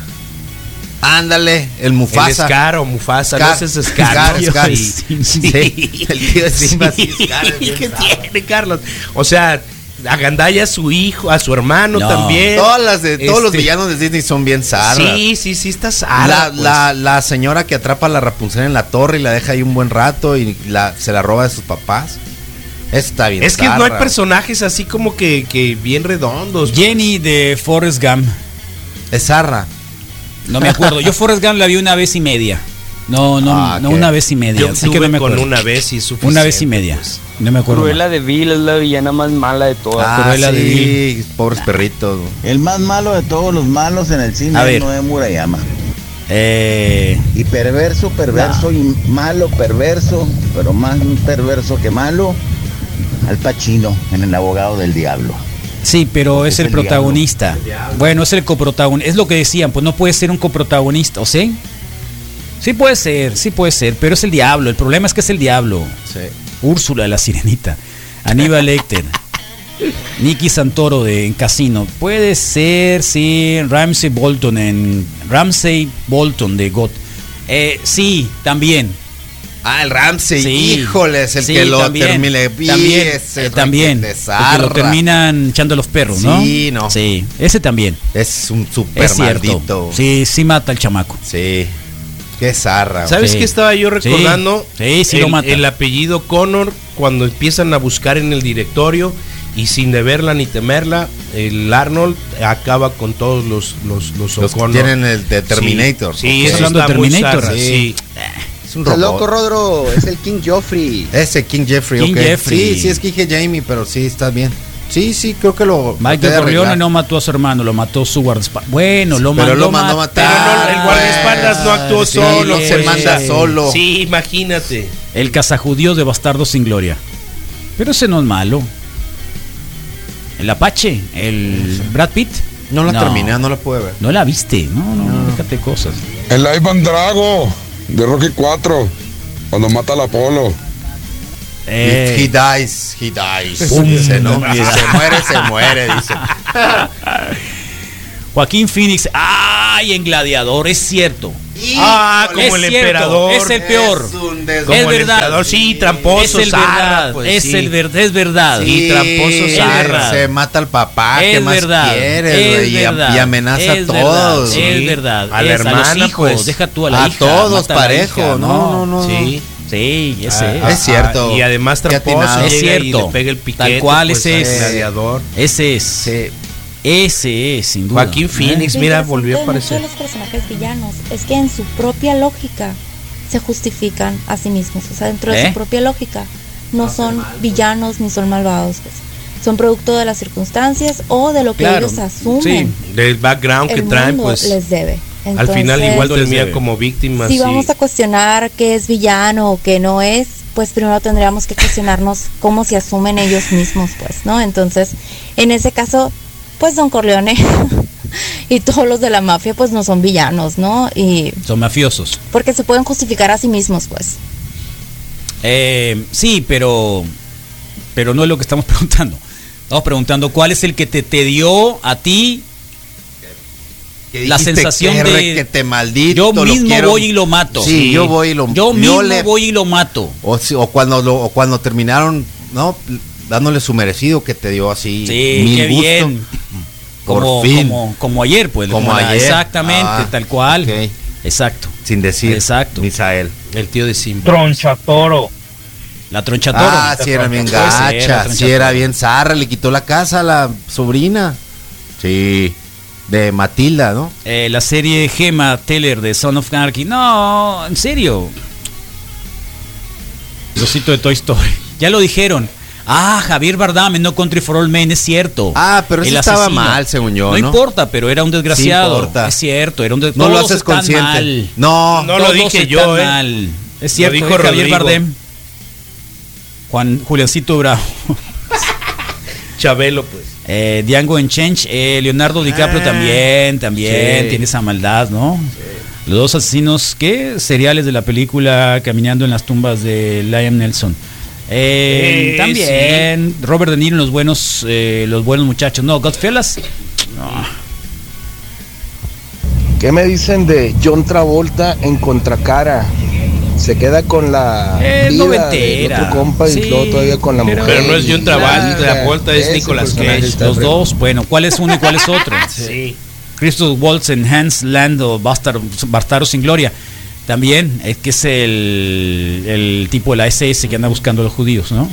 S7: Ándale, el Mufasa.
S8: El Scar o Mufasa,
S7: Scar,
S8: no es Scar.
S7: Scar. Scar.
S8: Sí,
S7: Sí, el tío de Simba, sí, Scar es bien
S8: ¿Qué tiene, Carlos? O sea, agandalla a su hijo, a su hermano
S7: No.
S8: también.
S7: Todas las de, todos los
S8: Este,
S7: villanos de Disney son bien zarras.
S8: Sí, sí, sí, está zarra.
S7: La,
S8: pues.
S7: la, la señora que atrapa a la Rapunzel en la torre y la deja ahí un buen rato y la, se la roba de sus papás. Está bien.
S8: Es que no hay personajes así como que, que bien redondos.
S4: Jenny de Forrest Gump.
S7: Es zarra.
S4: No me acuerdo. Yo Forrest Gump la vi una vez y media. No, no,
S8: Ah,
S4: no una vez y media.
S8: Yo
S4: así que no me
S8: con
S4: acuerdo.
S8: una vez y es
S4: Una vez y
S8: suficiente,
S4: media.
S8: pues.
S4: No me acuerdo.
S13: Cruella de Vil es la villana más mala de todas.
S7: Ah,
S4: Cruella de
S7: sí, pobres perritos.
S14: El más malo de todos los malos en el cine
S4: A
S14: es
S4: ver.
S14: Noé Murayama.
S4: Eh,
S14: Y perverso, perverso y malo, perverso, pero más perverso que malo, Al Pacino en El abogado del diablo.
S4: Sí, pero es el,
S14: el diablo.
S4: protagonista. Bueno, es el coprotagonista. Es lo que decían, pues no puede ser un coprotagonista, ¿o sí? Sí puede ser, sí puede ser, pero es el diablo. El problema es que es el diablo. Úrsula la sirenita. Aníbal Lecter. Nicky Santoro de en Casino. Puede ser, sí. Ramsey Bolton en. Ramsey Bolton de God. Eh, sí, también.
S7: Ah, el Ramsey.
S4: Sí.
S7: Híjole, es el
S4: Sí,
S7: que lo
S4: también,
S7: termine.
S4: También,
S7: Ese
S4: eh, también. lo terminan echando a los perros, ¿no?
S7: Sí, no.
S4: Sí, ese también.
S7: Es un super
S4: Es
S7: maldito.
S4: Sí, sí mata al chamaco.
S7: Sí. Qué zarra.
S8: ¿Sabes
S4: Sí.
S8: qué estaba yo recordando?
S4: Sí, sí
S8: el,
S4: lo mata.
S8: el apellido Connor, cuando empiezan a buscar en el directorio y sin deberla ni temerla, el Arnold acaba con todos los los los,
S7: Los que
S8: O'Connor.
S7: tienen el de Terminator.
S8: Sí, sí
S7: Hablando de Terminator,
S8: zarra,
S7: sí.
S8: sí.
S7: Es un robot.
S14: loco, Rodro, es el King Joffrey.
S7: Ese King Jeffrey,
S4: King
S7: ok.
S4: Jeffrey.
S7: Sí, sí, es que dije Jamie, pero sí, está bien. Sí, sí, creo que lo.
S4: Michael Corleone no mató a su hermano, lo mató su guardaespaldas. Bueno, lo
S7: Pero
S4: mandó,
S7: lo mandó
S4: matar.
S7: matar.
S8: Pero no, el guardaespaldas no actuó
S7: Sí,
S8: solo,
S7: no se
S8: pues.
S7: manda solo.
S8: Sí, imagínate.
S4: El cazajudío de Bastardo sin Gloria. Pero ese no es malo. El Apache, el Brad Pitt.
S7: No la terminé, no la pude ver.
S4: No la viste, no, no, no, déjate cosas.
S9: El Ivan Drago de Rocky 4, cuando mata al Apolo.
S4: Eh.
S7: He dies, he dies.
S4: Pum.
S7: Dice, ¿no? Y se muere, se muere, dice.
S4: Joaquín Phoenix, ¡ay! En Gladiador, es cierto.
S8: Ah, como
S4: Es
S8: el
S4: cierto,
S8: emperador.
S4: Es el peor.
S7: Es un
S4: es
S8: Como el
S4: verdad.
S8: emperador, sí, tramposo,
S4: Es el
S8: zarra,
S4: verdad.
S8: pues,
S4: es
S8: sí.
S4: el ver- es verdad.
S8: Sí, tramposo,
S4: Es
S8: zarra.
S7: Se mata al papá, ¿qué
S4: Es
S7: más
S4: verdad,
S7: quieres,
S4: es verdad,
S7: y amenaza
S4: es
S7: a todos.
S4: verdad, es
S7: Sí.
S4: verdad.
S7: A la
S4: Es
S7: hermana,
S4: los hijos,
S7: pues.
S4: deja tú a la
S7: A
S4: hija.
S7: todos
S4: mata a la
S7: parejo,
S4: hija,
S7: no, no, no.
S8: Sí.
S4: Sí, ese
S8: Ah,
S4: es.
S7: Es cierto.
S8: y además tramposo.
S4: Es
S8: llega y
S4: cierto.
S8: le pega el piquete.
S4: Tal cual,
S8: pues,
S4: ese es.
S8: gladiador.
S4: Ese es. Ese es, sin duda.
S8: Joaquín Phoenix,
S15: Lo
S8: mira, volvió a aparecer.
S15: los personajes villanos es que en su propia lógica se justifican a sí mismos. O sea, dentro de
S4: ¿Eh?
S15: su propia lógica no son villanos ni son malvados. pues. Son producto de las circunstancias o de lo que
S8: Claro,
S15: ellos asumen.
S8: Del background que
S15: el
S8: traen,
S15: mundo
S8: pues.
S15: les debe.
S8: Al final igual termina como víctimas.
S15: si
S8: y-
S15: vamos a cuestionar qué es villano o qué no es, pues primero tendríamos que cuestionarnos cómo se asumen ellos mismos, pues, ¿no? Entonces, en ese caso, pues Don Corleone y todos los de la mafia, pues no son villanos, ¿no? Y
S4: Son mafiosos.
S15: porque se pueden justificar a sí mismos, pues.
S4: Eh, sí, pero. Pero no es lo que estamos preguntando. Estamos preguntando cuál es el que te, te dio a ti la sensación
S7: "Qué
S4: de.
S7: requete maldito,
S4: yo mismo
S7: quiero".
S4: voy y lo mato.
S7: Sí, yo voy y lo
S4: Yo
S7: yo
S4: mismo
S7: le-
S4: voy y lo mato.
S7: O, si- o cuando lo, o cuando terminaron, ¿no? Dándole su merecido que te dio así.
S4: Sí,
S7: mil
S4: qué
S7: gusto.
S4: bien.
S7: Por
S4: Como,
S7: fin.
S4: como, como ayer, pues.
S7: Como ayer.
S4: Exactamente,
S7: Ah,
S4: tal cual. Exacto.
S7: Sin decir.
S4: Exacto.
S7: Misael.
S8: El tío de Simba.
S16: Tronchatoro.
S4: La tronchatoro.
S7: Ah, sí era bien gacha, sí
S4: tronchatoro.
S7: era bien zarra, le quitó la casa a la sobrina. Sí, de Matilda, ¿no?
S4: Eh, la serie Gemma Teller de Son of Anarchy. No, en serio. El osito de Toy Story. Ya lo dijeron. Ah, Javier Bardem en No Country for All Men, es cierto.
S7: Ah, pero eso estaba
S4: asesino.
S7: mal, según yo,
S4: No,
S7: ¿no?
S4: importa, pero era un desgraciado.
S7: Sí importa.
S4: Es cierto, era un des-
S7: No lo haces consciente.
S4: mal.
S7: No,
S8: No lo dije yo, ¿eh?
S4: mal. Es
S8: Lo
S4: cierto,
S8: dijo
S4: es Javier
S8: Rodrigo.
S4: Bardem. Juan Juliancito Bravo.
S8: Chabelo, pues.
S4: Eh, Django Enchench, eh, Leonardo DiCaprio
S7: Ah,
S4: también, también
S8: sí.
S4: tiene esa maldad, ¿no? Los dos asesinos, ¿qué? Seriales de la película Caminando en las tumbas de Liam Nelson. Eh, también Robert De Niro en los buenos, eh, los buenos muchachos. No, Godfellas. No.
S16: ¿Qué me dicen de John Travolta en Contracara? Se queda con la
S4: Eh,
S16: vida del otro compa y
S4: Sí,
S16: luego todavía con la
S4: pero-
S16: mujer.
S8: Pero no es John Travolta, Travolta es Nicolas Cage.
S4: Los dos, bueno, ¿cuál es uno y cuál es otro?
S8: Sí.
S4: Christoph Waltz en Hans Land o Bastar- Bastardo sin Gloria. También es que es el, el tipo de la SS que anda buscando a los judíos, ¿no?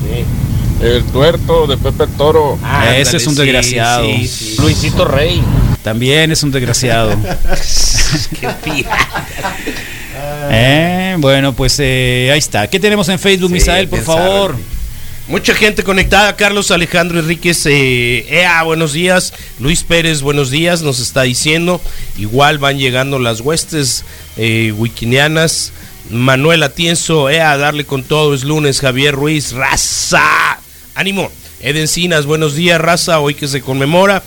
S9: El tuerto de Pepe Toro.
S4: Ah, Ese es un
S8: sí,
S4: desgraciado.
S8: sí, sí.
S9: Luisito Rey.
S4: También es un desgraciado.
S8: Qué.
S4: Eh, bueno, pues eh, ahí está. ¿Qué tenemos en Facebook,
S8: Sí,
S4: Misael, por favor?
S8: sabe. Mucha gente conectada. Carlos Alejandro Enríquez, eh, ea, buenos días. Luis Pérez, buenos días, nos está diciendo. Igual van llegando las huestes eh, wikinianas. Manuel Atienzo, ea, darle con todo, es lunes. Javier Ruiz, raza. Ánimo. Eden Cinas, buenos días, raza, hoy que se conmemora.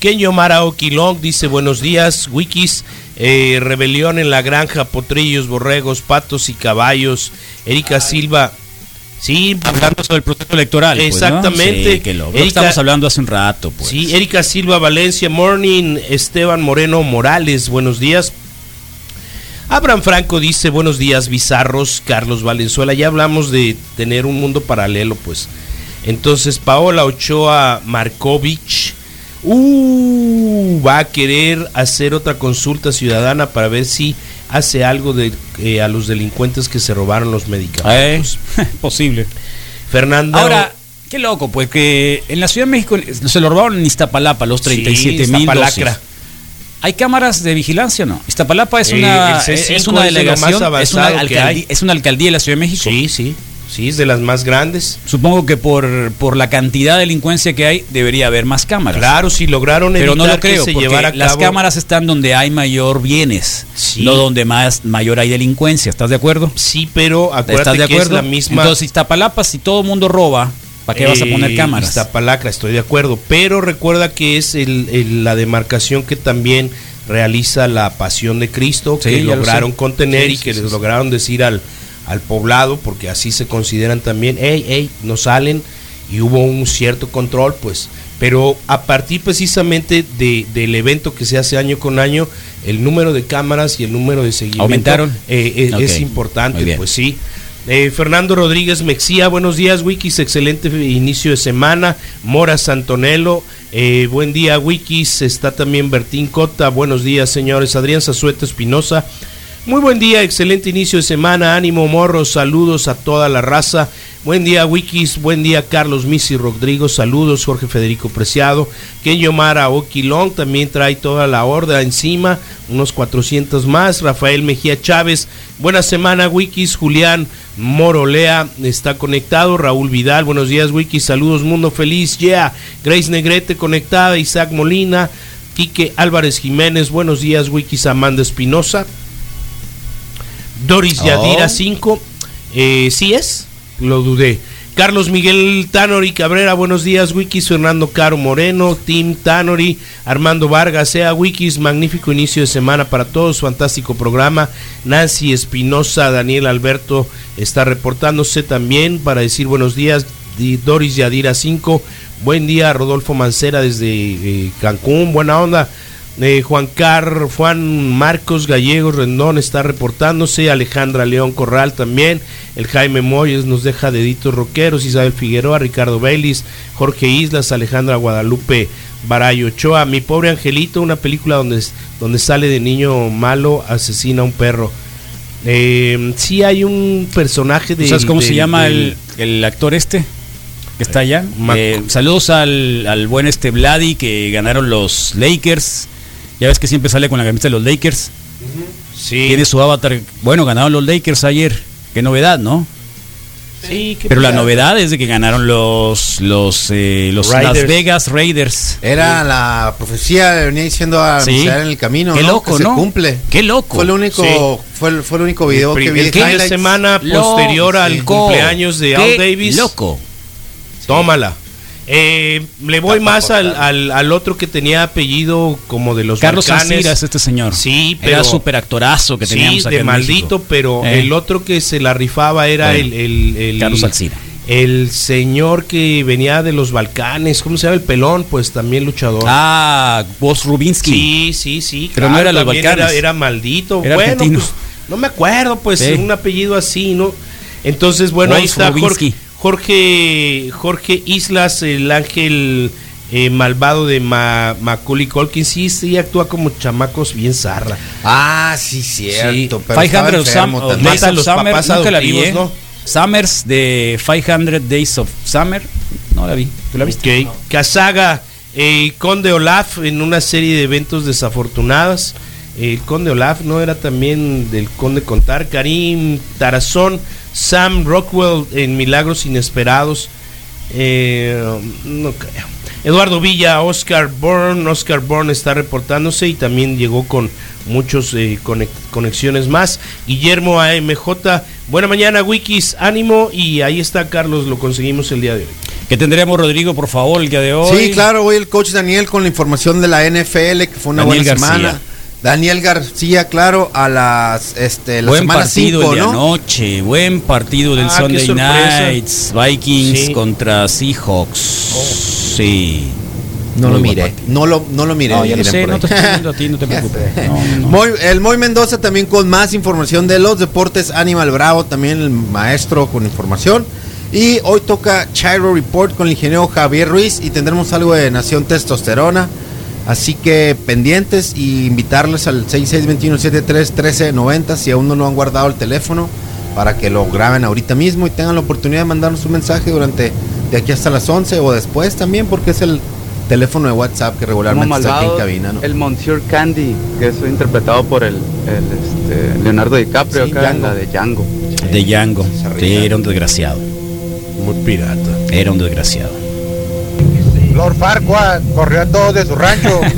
S8: Kenyo Mara Oquilong dice buenos días, Wikis, eh, rebelión en la granja, potrillos, borregos, patos y caballos. Erika Silva, sí,
S4: Hablando sobre el proceso electoral. pues, ¿no?
S8: Exactamente.
S4: Sí, que lo, lo que
S8: Erika-
S4: estamos hablando hace un rato, pues.
S8: sí, Erika Silva Valencia, morning, Esteban Moreno Morales, buenos días. Abraham Franco dice buenos días, bizarros, Carlos Valenzuela, ya hablamos de tener un mundo paralelo, pues. Entonces, Paola Ochoa Markovich, uh, va a querer hacer otra consulta ciudadana para ver si hace algo de, eh, a los delincuentes que se robaron los medicamentos.
S4: Eh, posible.
S8: Fernando.
S4: Ahora, qué loco, pues que en la Ciudad de México se lo robaron en Iztapalapa los 37 mil
S8: Iztapalacra.
S4: ¿Hay cámaras de vigilancia o no? Iztapalapa es
S8: Eh,
S4: una,
S8: C5
S4: es una delegación, es una, alcaldía, es una alcaldía de la Ciudad de México.
S8: Sí, sí, sí, es de las más grandes.
S4: Supongo que por, por la cantidad de delincuencia que hay, debería haber más cámaras.
S8: Claro, si lograron
S4: Pero no lo creo,
S8: que se
S4: porque
S8: llevara a
S4: las cámaras están donde hay mayor bienes,
S8: Sí.
S4: no donde más mayor hay delincuencia. ¿Estás de acuerdo?
S8: Sí, pero
S4: ¿Estás
S8: acuérdate
S4: de
S8: que
S4: acuerdo?
S8: es la misma.
S4: Entonces, Iztapalapa, si todo el mundo roba, ¿para qué vas a poner
S8: Eh,
S4: cámaras?
S8: Iztapalacra, estoy de acuerdo. Pero recuerda que es el- el- la demarcación que también realiza la pasión de Cristo,
S4: Sí,
S8: que
S4: lo
S8: lograron contener
S4: Sí,
S8: y que
S4: sí,
S8: les lograron decir al, al poblado, porque así se consideran también, hey, hey, no salen, y hubo un cierto control, pues. Pero a partir precisamente de, del evento que se hace año con año, el número de cámaras y el número de seguimiento
S4: ¿Aumentaron?
S8: eh, eh, es importante, pues sí. Eh, Fernando Rodríguez Mexía, buenos días, Wikis, excelente inicio de semana. Mora Santonelo, eh, buen día, Wikis. Está también Bertín Cota, buenos días, señores. Adrián Zazueta Espinosa, muy buen día, excelente inicio de semana. Ánimo, morros, saludos a toda la raza. Buen día, Wikis. Buen día, Carlos Misi Rodrigo. Saludos, Jorge Federico Preciado. Kenyo Mara Oquilón también trae toda la horda encima. Unos 400 más. Rafael Mejía Chávez. Buena semana, Wikis. Julián Morolea está conectado. Raúl Vidal. Buenos días, Wikis. Saludos, mundo feliz. Yeah. Grace Negrete conectada. Isaac Molina. Quique Álvarez Jiménez. Buenos días, Wikis. Amanda Espinosa. Doris
S4: Oh.
S8: Yadira 5. Eh, ¿Sí es? Lo dudé. Carlos Miguel Tanori Cabrera, buenos días, Wikis, Fernando Caro Moreno, Tim Tanori, Armando Vargas, sea Wikis, magnífico inicio de semana para todos, fantástico programa. Nancy Espinosa, Daniel Alberto está reportándose también para decir buenos días. Doris Yadira 5, buen día, Rodolfo Mancera desde eh, Cancún, buena onda. Eh, Juan Car, Juan Marcos Gallegos Rendón está reportándose, Alejandra León Corral también, el Jaime Moyes nos deja deditos rockeros, Isabel Figueroa, Ricardo Baylis, Jorge Islas, Alejandra Guadalupe Barayo Ochoa, Mi pobre angelito, una película donde, donde sale de niño malo, asesina a un perro. Eh, sí hay un personaje de...
S4: ¿Sabes cómo se llama
S8: del-
S4: el, el actor este? Que está allá. Eh, saludos al, al buen este Vladi que ganaron los Lakers. Ya ves que siempre sale con la camiseta de los Lakers.
S8: Sí.
S4: Tiene su avatar. Bueno, ganaron los Lakers ayer. Qué novedad, ¿no?
S8: Sí, qué
S4: Pero la novedad es de que ganaron los los eh, los Las. Vegas Raiders.
S7: Era la profecía, le venía diciendo a
S4: Sí.
S7: En el camino,
S4: Qué
S7: ¿no?
S4: loco,
S7: que
S4: ¿no?
S7: se cumple.
S4: Qué loco.
S7: Fue el único,
S8: Sí.
S7: fue, el, fue el único video
S8: el,
S7: que vi.
S8: el fin de semana
S4: Loco.
S8: posterior al cumpleaños de Al
S4: Qué
S8: Davis.
S4: Loco.
S8: Tómala. Eh, le voy más al, al, al otro que tenía apellido como de los
S4: Carlos
S8: Balcanes.
S4: Alcira es este señor.
S8: Sí,
S4: Era
S8: pero
S4: súper actorazo que teníamos
S8: sí, de
S4: en
S8: maldito,
S4: México.
S8: pero
S4: Eh.
S8: el otro que se la rifaba era
S4: Bueno,
S8: el, el, el-
S4: Carlos Alcira.
S8: El señor que venía de los Balcanes, ¿cómo se llama? El pelón, pues también luchador.
S4: Ah, Vos Rubinsky.
S8: Sí, sí, sí.
S4: Pero no era los Balcanes.
S8: Era, era maldito.
S4: Era
S8: bueno,
S4: argentino.
S8: pues, no me acuerdo, pues,
S4: Sí.
S8: un apellido así, ¿no? Entonces, bueno, ahí
S4: Wolf
S8: está Jorge,
S4: Rubinsky.
S8: Jorge, Jorge Islas, el ángel eh, malvado de Ma- Macaulay Culkin. Sí, sí, actúa como chamacos bien zarra.
S7: Ah, sí, cierto. pero
S4: 500
S7: estaba
S4: of
S7: enfermo
S4: Sum-
S7: también.
S4: Days of
S8: los
S4: Summer,
S8: papás
S4: nunca la vi,
S8: adoptivos,
S4: ¿eh?
S8: ¿no?
S4: Summers de 500 Days of Summer, no la vi. ¿Tú la viste?
S8: Ok. Casaga, eh, Conde Olaf en una serie de eventos desafortunadas. El Conde Olaf no era también del Conde Contar. Karim Tarazón, Sam Rockwell en Milagros Inesperados. Eh, no creo. Eduardo Villa, Oscar Bourne. Oscar Bourne está reportándose y también llegó con muchos eh, conexiones más. Guillermo AMJ, buena mañana, Wikis, ánimo. Y ahí está Carlos, lo conseguimos el día de hoy.
S4: Que tendremos, Rodrigo, por favor, el día de hoy.
S7: Sí, claro, hoy el coach Daniel con la información de la NFL, que fue una
S4: Daniel
S7: buena
S4: García.
S7: semana. Daniel García, claro, a las este la
S4: Buen
S7: semana
S4: partido
S7: 5,
S4: el de
S7: ¿no?
S4: anoche, buen partido del
S8: Ah,
S4: Sunday. Nights, Vikings
S8: Sí.
S4: contra Seahawks. Sí.
S7: No lo miré,
S4: partido.
S7: no lo, no lo miré.
S4: No, ya lo sé, no te estoy viendo a ti, no te preocupes. No, no.
S7: Moy- el Moy Mendoza también con más información de los deportes. Animal Bravo también el maestro con información. Y hoy toca Chiro Report con el ingeniero Javier Ruiz y tendremos algo de Nación Testosterona. Así que pendientes y invitarles al 6621-731390 si aún no lo han guardado el teléfono para que lo graben ahorita mismo y tengan la oportunidad de mandarnos un mensaje durante de aquí hasta las 11 o después también porque es el teléfono de WhatsApp que regularmente está aquí en cabina. ¿no?
S12: el Monsieur Candy, que es interpretado por el, el, este, Leonardo DiCaprio
S7: Sí,
S12: acá en
S7: Django.
S12: la de Django.
S4: De Django. Sí, era un desgraciado.
S8: Muy pirata.
S4: Era un desgraciado.
S16: Lord Farquaad corrió a todos de su rancho.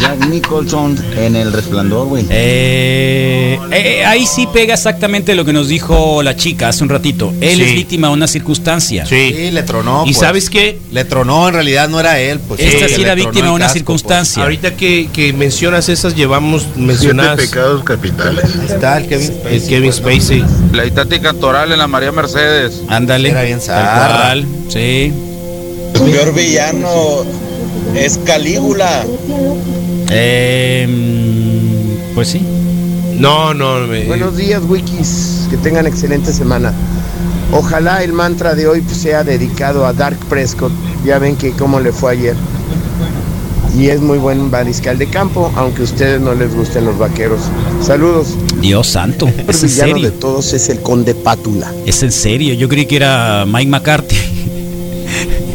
S14: Jack Nicholson en El Resplandor, güey.
S4: Eh, eh, ahí sí pega exactamente lo que nos dijo la chica hace un ratito. Él
S8: Sí.
S4: es víctima de una circunstancia.
S8: Sí.
S7: Sí, le tronó.
S8: ¿Y
S7: pues.
S8: sabes qué?
S7: Le tronó, en realidad no era él. Pues,
S4: Esta sí era víctima de una
S7: casco,
S4: circunstancia.
S8: Ahorita que, que mencionas esas, llevamos mencionadas
S10: pecados capitales.
S7: pues. Ahí está el Kevin Spacey.
S8: el Kevin
S7: pues.
S8: Spacey.
S10: La Itati Cantoral en la María Mercedes.
S4: Ándale.
S7: Era bien zarra.
S4: Sí.
S16: El peor villano es Calígula.
S4: Eh, mm, pues sí.
S8: No, no, me-
S16: Buenos días, Wikis. Que tengan excelente semana. Ojalá el mantra de hoy pues, sea dedicado a Dark Prescott. Ya ven que cómo le fue ayer. Y es muy buen mariscal de campo, aunque a ustedes no les gusten los vaqueros. Saludos.
S4: Dios santo.
S16: El villano de todos es el conde Pátula.
S4: Es en serio. Yo creí que era Mike McCarthy.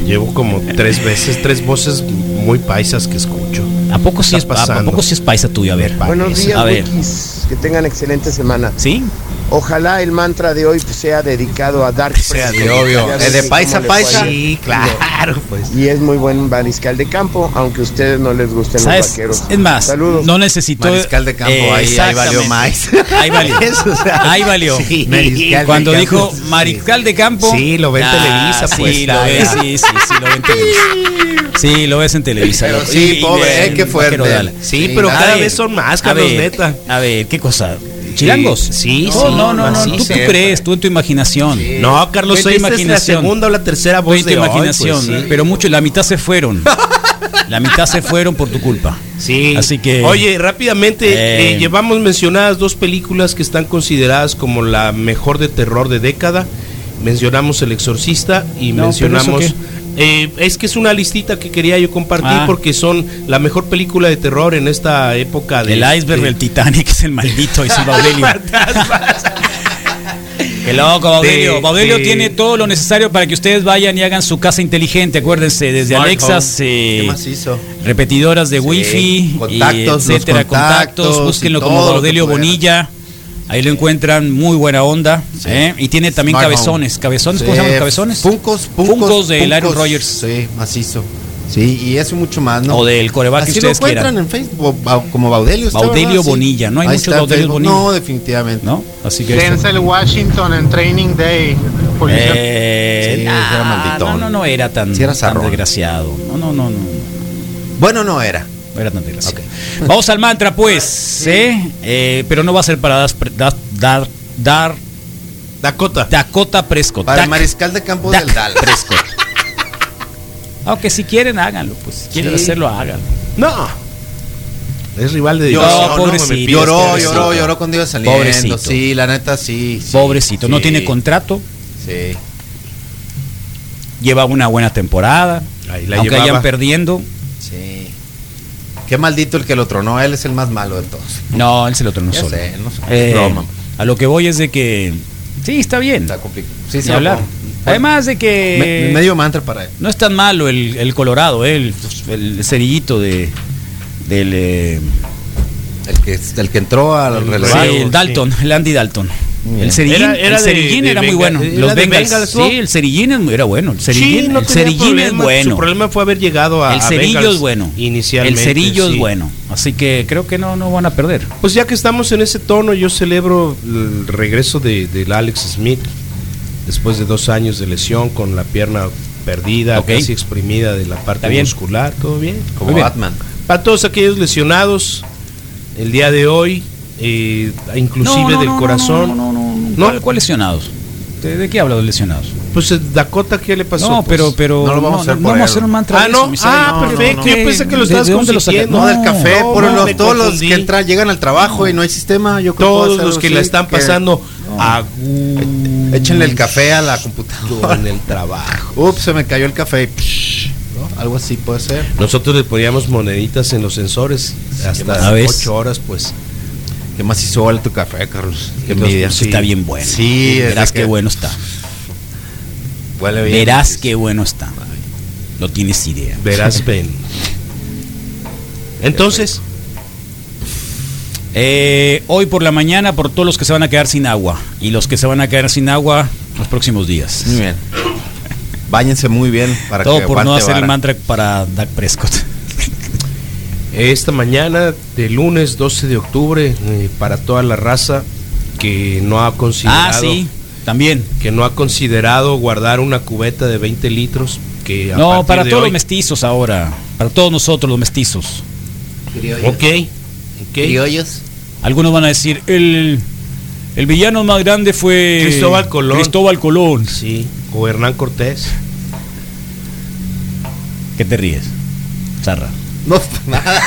S8: Llevo como tres veces, tres voces muy paisas que escucho.
S4: ¿A poco sí es, a- a, poco sí es paisa tuyo? A ver.
S16: Buenos días,
S4: A ver.
S16: Wikis. Que tengan excelente semana.
S4: ¿Sí?
S16: Ojalá el mantra de hoy sea dedicado a Dark
S8: Sea de
S7: obvio. ¿Es de paisa paisa?
S8: Sí, claro, pues.
S16: Y es muy buen mariscal de campo, aunque a ustedes no les gusten los vaqueros.
S4: Es más,
S16: Saludos.
S4: no necesitó.
S7: Mariscal de campo,
S4: Eh,
S7: ahí, ahí valió más.
S4: Ahí valió.
S7: Eso, o sea,
S4: ahí valió.
S7: sí, mariscal
S4: Cuando
S7: campo,
S4: dijo
S7: sí.
S4: mariscal de campo.
S8: Sí, lo ve en Televisa, pues,
S4: Sí, lo ve,
S8: bien.
S4: sí, sí, sí, lo ve en Televisa. Sí, lo ves en Televisa.
S7: Pero sí, pobre, eh, qué fuerte.
S8: Sí,
S7: Sí,
S8: pero cada
S4: ver,
S8: vez son más, Carlos, neta.
S4: A ver, ¿qué cosa? ¿Chilangos?
S8: Sí,
S4: no,
S8: sí,
S4: No, no, no. Tú, crees, tú en tu imaginación.
S8: No, Carlos,
S4: tu
S8: esta es la segunda o la tercera voz
S4: tu
S8: de hoy,
S4: imaginación.
S8: pues, sí.
S4: Pero mucho, la mitad se fueron. La mitad se fueron por tu culpa.
S8: Sí.
S4: Así que-
S8: Oye, rápidamente,
S4: Eh.
S8: eh, llevamos mencionadas dos películas que están consideradas como la mejor de terror de década. Mencionamos El Exorcista y
S4: No,
S8: mencionamos.
S4: ¿Pero eso
S8: eh, es que es una listita que quería yo compartir
S4: Ah.
S8: porque son la mejor película de terror en esta época de.
S4: El iceberg
S8: de-
S4: del Titanic es el maldito, el Baudelio. Qué loco, Baudelio.
S8: De-
S4: Baudelio
S8: de-
S4: tiene todo lo necesario para que ustedes vayan y hagan su casa inteligente. Acuérdense, desde
S7: Smart
S4: Alexas, eh, repetidoras de wifi,
S7: contactos,
S4: y etcétera,
S7: contactos
S4: contactos. Búsquenlo como Baudelio. Bonilla. Ahí lo encuentran, muy buena onda. ¿eh? Y tiene también
S7: Smart
S4: cabezones.
S7: home.
S4: ¿Cabezones? ¿Cómo
S7: Sí,
S4: se llaman los cabezones?
S7: Funcos, Funcos,
S4: Funcos del. Aaron Rodgers.
S7: Sí, macizo. Sí, y eso mucho más, ¿no?
S4: O del coreback que
S7: Así lo
S4: ustedes
S7: encuentran
S4: quieran.
S7: en Facebook, como Baudelio.
S4: Baudelio.
S7: Sí.
S4: Bonilla, no hay
S7: Ahí
S4: muchos Baudelios. Bonilla.
S7: No, definitivamente.
S4: ¿No? Así que.
S17: Denzel Washington en Training Day.
S4: Eh,
S7: Sí,
S4: nah,
S7: era malditón.
S4: No, no, no era tan,
S7: Sí era
S4: tan desgraciado. No, no, no, no.
S7: Bueno, no era.
S4: No era tan desgraciado. Vamos al mantra, pues. ¿eh? Eh, pero no va a ser para dar. Dar. Dar.
S8: Dakota.
S4: Dakota Prescott.
S7: Para el
S4: Dak-
S7: mariscal de campo
S4: Dak
S7: del Dallas.
S4: Prescott. Aunque si quieren, háganlo. Pues si quieren
S8: Sí.
S4: hacerlo, háganlo.
S8: No. Es rival de división,
S4: No, pobrecito.
S7: Lloró, lloró, lloró cuando iba saliendo.
S4: Pobrecito.
S7: Sí, la neta sí. sí,
S4: Pobrecito. No tiene contrato.
S7: Sí.
S4: Lleva una buena temporada.
S8: Ahí la
S4: aunque
S8: llevaba.
S4: vayan perdiendo.
S7: Sí. Qué maldito el que lo tronó. Él es el más malo de todos.
S4: No, él se lo tronó
S7: Ya
S4: solo.
S7: sé, no sé.
S4: Eh,
S7: Broma.
S4: A lo que voy es de que. Sí, está bien.
S7: Está complicado. Sí, sí.
S4: hablar.
S7: no,
S4: Además de que.
S7: me- medio mantra para él.
S4: No es tan malo el, el Colorado, eh, el, el cerillito de. Del. eh,
S7: El que, el que entró al
S4: sí,
S7: relevo.
S4: el Dalton, el Andy Dalton. El cerillín
S8: Era-
S4: el
S8: de-
S4: cerillín
S8: de
S4: era muy bueno.
S8: era
S4: Los Bengals,
S8: Bengals,
S4: sí,
S8: ¿no?
S4: el cerillín era bueno. El cerillín,
S8: Sí, no
S4: el cerillín es bueno.
S8: Su problema fue haber llegado a
S4: el cerillo es bueno.
S8: Inicialmente.
S4: El cerillo
S8: sí.
S4: es bueno. Así que creo que no, no van a perder.
S8: Pues ya que estamos en ese tono, yo celebro el regreso de, del Alex Smith después de dos años de lesión con la pierna perdida, casi exprimida de la parte muscular, todo bien.
S7: Como. Batman.
S8: Para todos aquellos lesionados, el día de hoy, eh, inclusive
S4: No, no,
S8: del
S4: no, no,
S8: corazón,
S4: No, no, no, no.
S8: ¿No?
S4: ¿Cuál, cuál lesionados? ¿De, de qué habla de lesionados?
S8: pues eh, Dakota, ¿qué le pasó?
S4: no,
S8: Pues,
S4: pero, pero
S7: no lo vamos a hacer por
S4: vamos a hacer un mantra.
S8: Ah,
S4: de
S8: no.
S4: eso.
S8: Ah,
S4: No, no,
S8: perfecto.
S4: no.
S8: Yo pensé que lo
S4: ¿De-
S8: estabas
S4: de dónde lo
S8: consiguiendo.
S7: No, del café,
S8: no,
S7: por
S8: no,
S7: los, todos los que entran, llegan al trabajo y no hay sistema. Yo creo
S8: Todos los que la están
S7: que
S8: pasando a
S7: Échenle el café a la computadora.
S8: en el trabajo.
S7: Ups, se me cayó el café. ¿no? Algo así puede ser.
S8: Nosotros le poníamos moneditas en los sensores hasta
S4: ver.
S8: ocho horas, pues.
S7: ¿Qué más hizo vale tu café, Carlos? Qué envidia.
S4: pues, Está bien bueno.
S7: Sí,
S4: verás
S7: de que-
S4: qué bueno está.
S7: Huele bien.
S4: Verás qué bueno está. No tienes idea.
S8: Verás, ven. Entonces,
S4: Eh, hoy por la mañana por todos los que se van a quedar sin agua y los que se van a quedar sin agua los próximos días.
S7: Muy bien. Báñense muy bien para
S4: Todo
S7: que
S4: por no hacer el mantra para Dak Prescott.
S8: Esta mañana de lunes 12 de octubre, eh, para toda la raza que no ha considerado.
S4: Ah, sí, también.
S8: Que no ha considerado guardar una cubeta de 20 litros. Que a
S4: No, para
S8: de
S4: todos
S8: hoy-
S4: los mestizos ahora. Para todos nosotros los mestizos.
S8: Ok, ok.
S7: Criollos.
S4: Algunos van a decir, el, el villano más grande fue
S8: Cristóbal Colón.
S4: Cristóbal Colón.
S8: Sí, o Hernán Cortés.
S4: ¿Qué te ríes? Zarra.
S7: No, nada.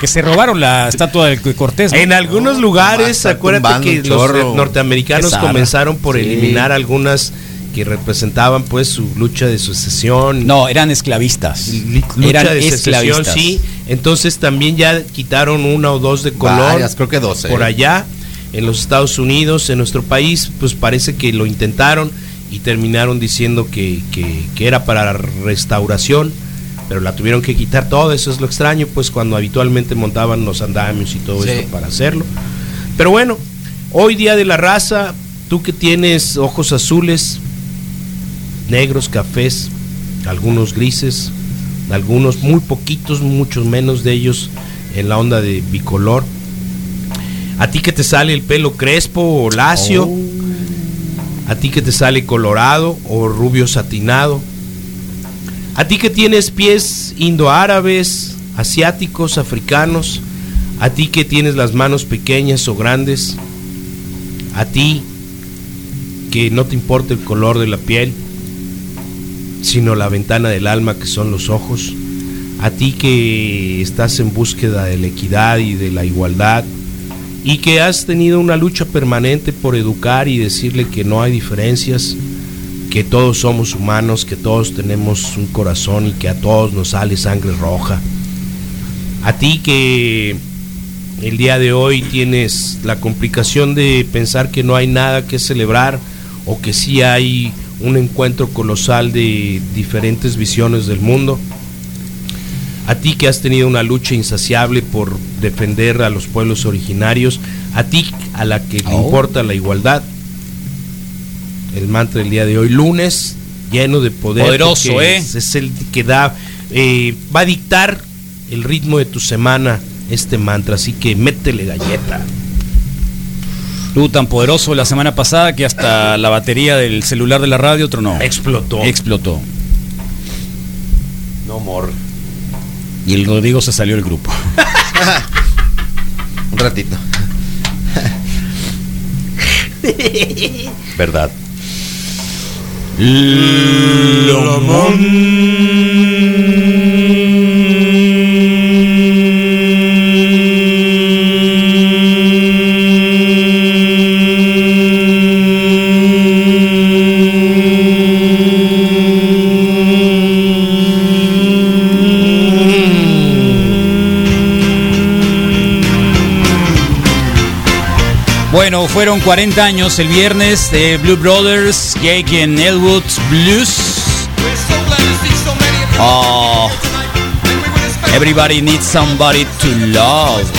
S4: Que se robaron la estatua de Cortés. ¿no?
S8: En algunos
S7: No,
S8: lugares, acuérdate que los norteamericanos comenzaron por
S7: Sí.
S8: eliminar algunas que representaban pues su lucha de sucesión.
S4: No, eran esclavistas.
S8: lucha
S4: Eran
S8: de secesión,
S4: esclavistas.
S8: sí. Entonces también ya quitaron una o dos de color
S7: Varias, creo que dos.
S8: por allá en los Estados Unidos, en nuestro país, pues parece que lo intentaron y terminaron diciendo que, que- que era para restauración, pero la tuvieron que quitar todo, eso es lo extraño, pues cuando habitualmente montaban los andamios y todo
S7: Sí.
S8: esto para hacerlo. Pero bueno, hoy día de la raza, tú que tienes ojos azules, negros, cafés, algunos grises, algunos muy poquitos, muchos menos de ellos en la onda de bicolor. A ti que te sale el pelo crespo o lacio, a ti que te sale colorado o rubio satinado, a ti que tienes pies indoárabes, asiáticos, africanos, a ti que tienes las manos pequeñas o grandes, a ti que no te importa el color de la piel, sino la ventana del alma que son los ojos, a ti que estás en búsqueda de la equidad y de la igualdad, y que has tenido una lucha permanente por educar y decirle que no hay diferencias, que todos somos humanos, que todos tenemos un corazón y que a todos nos sale sangre roja. A ti que el día de hoy tienes la complicación de pensar que no hay nada que celebrar o que sí hay un encuentro colosal de diferentes visiones del mundo. A ti que has tenido una lucha insaciable por defender a los pueblos originarios, a ti a la que le
S4: Oh.
S8: importa la igualdad. El mantra del día de hoy, lunes, lleno de poder.
S4: Poderoso, ¿eh?
S8: Es, es el que da, eh, va a dictar el ritmo de tu semana este mantra, así que métele galleta.
S4: Estuvo tan poderoso la semana pasada que hasta la batería del celular de la radio tronó.
S8: Explotó.
S4: Explotó.
S8: No more.
S4: Y el Rodrigo se salió del grupo.
S7: Un ratito.
S8: Verdad.
S4: Bueno, fueron 40 años el viernes de Blue Brothers, Jake and Elwood Blues. Oh, everybody needs somebody to love.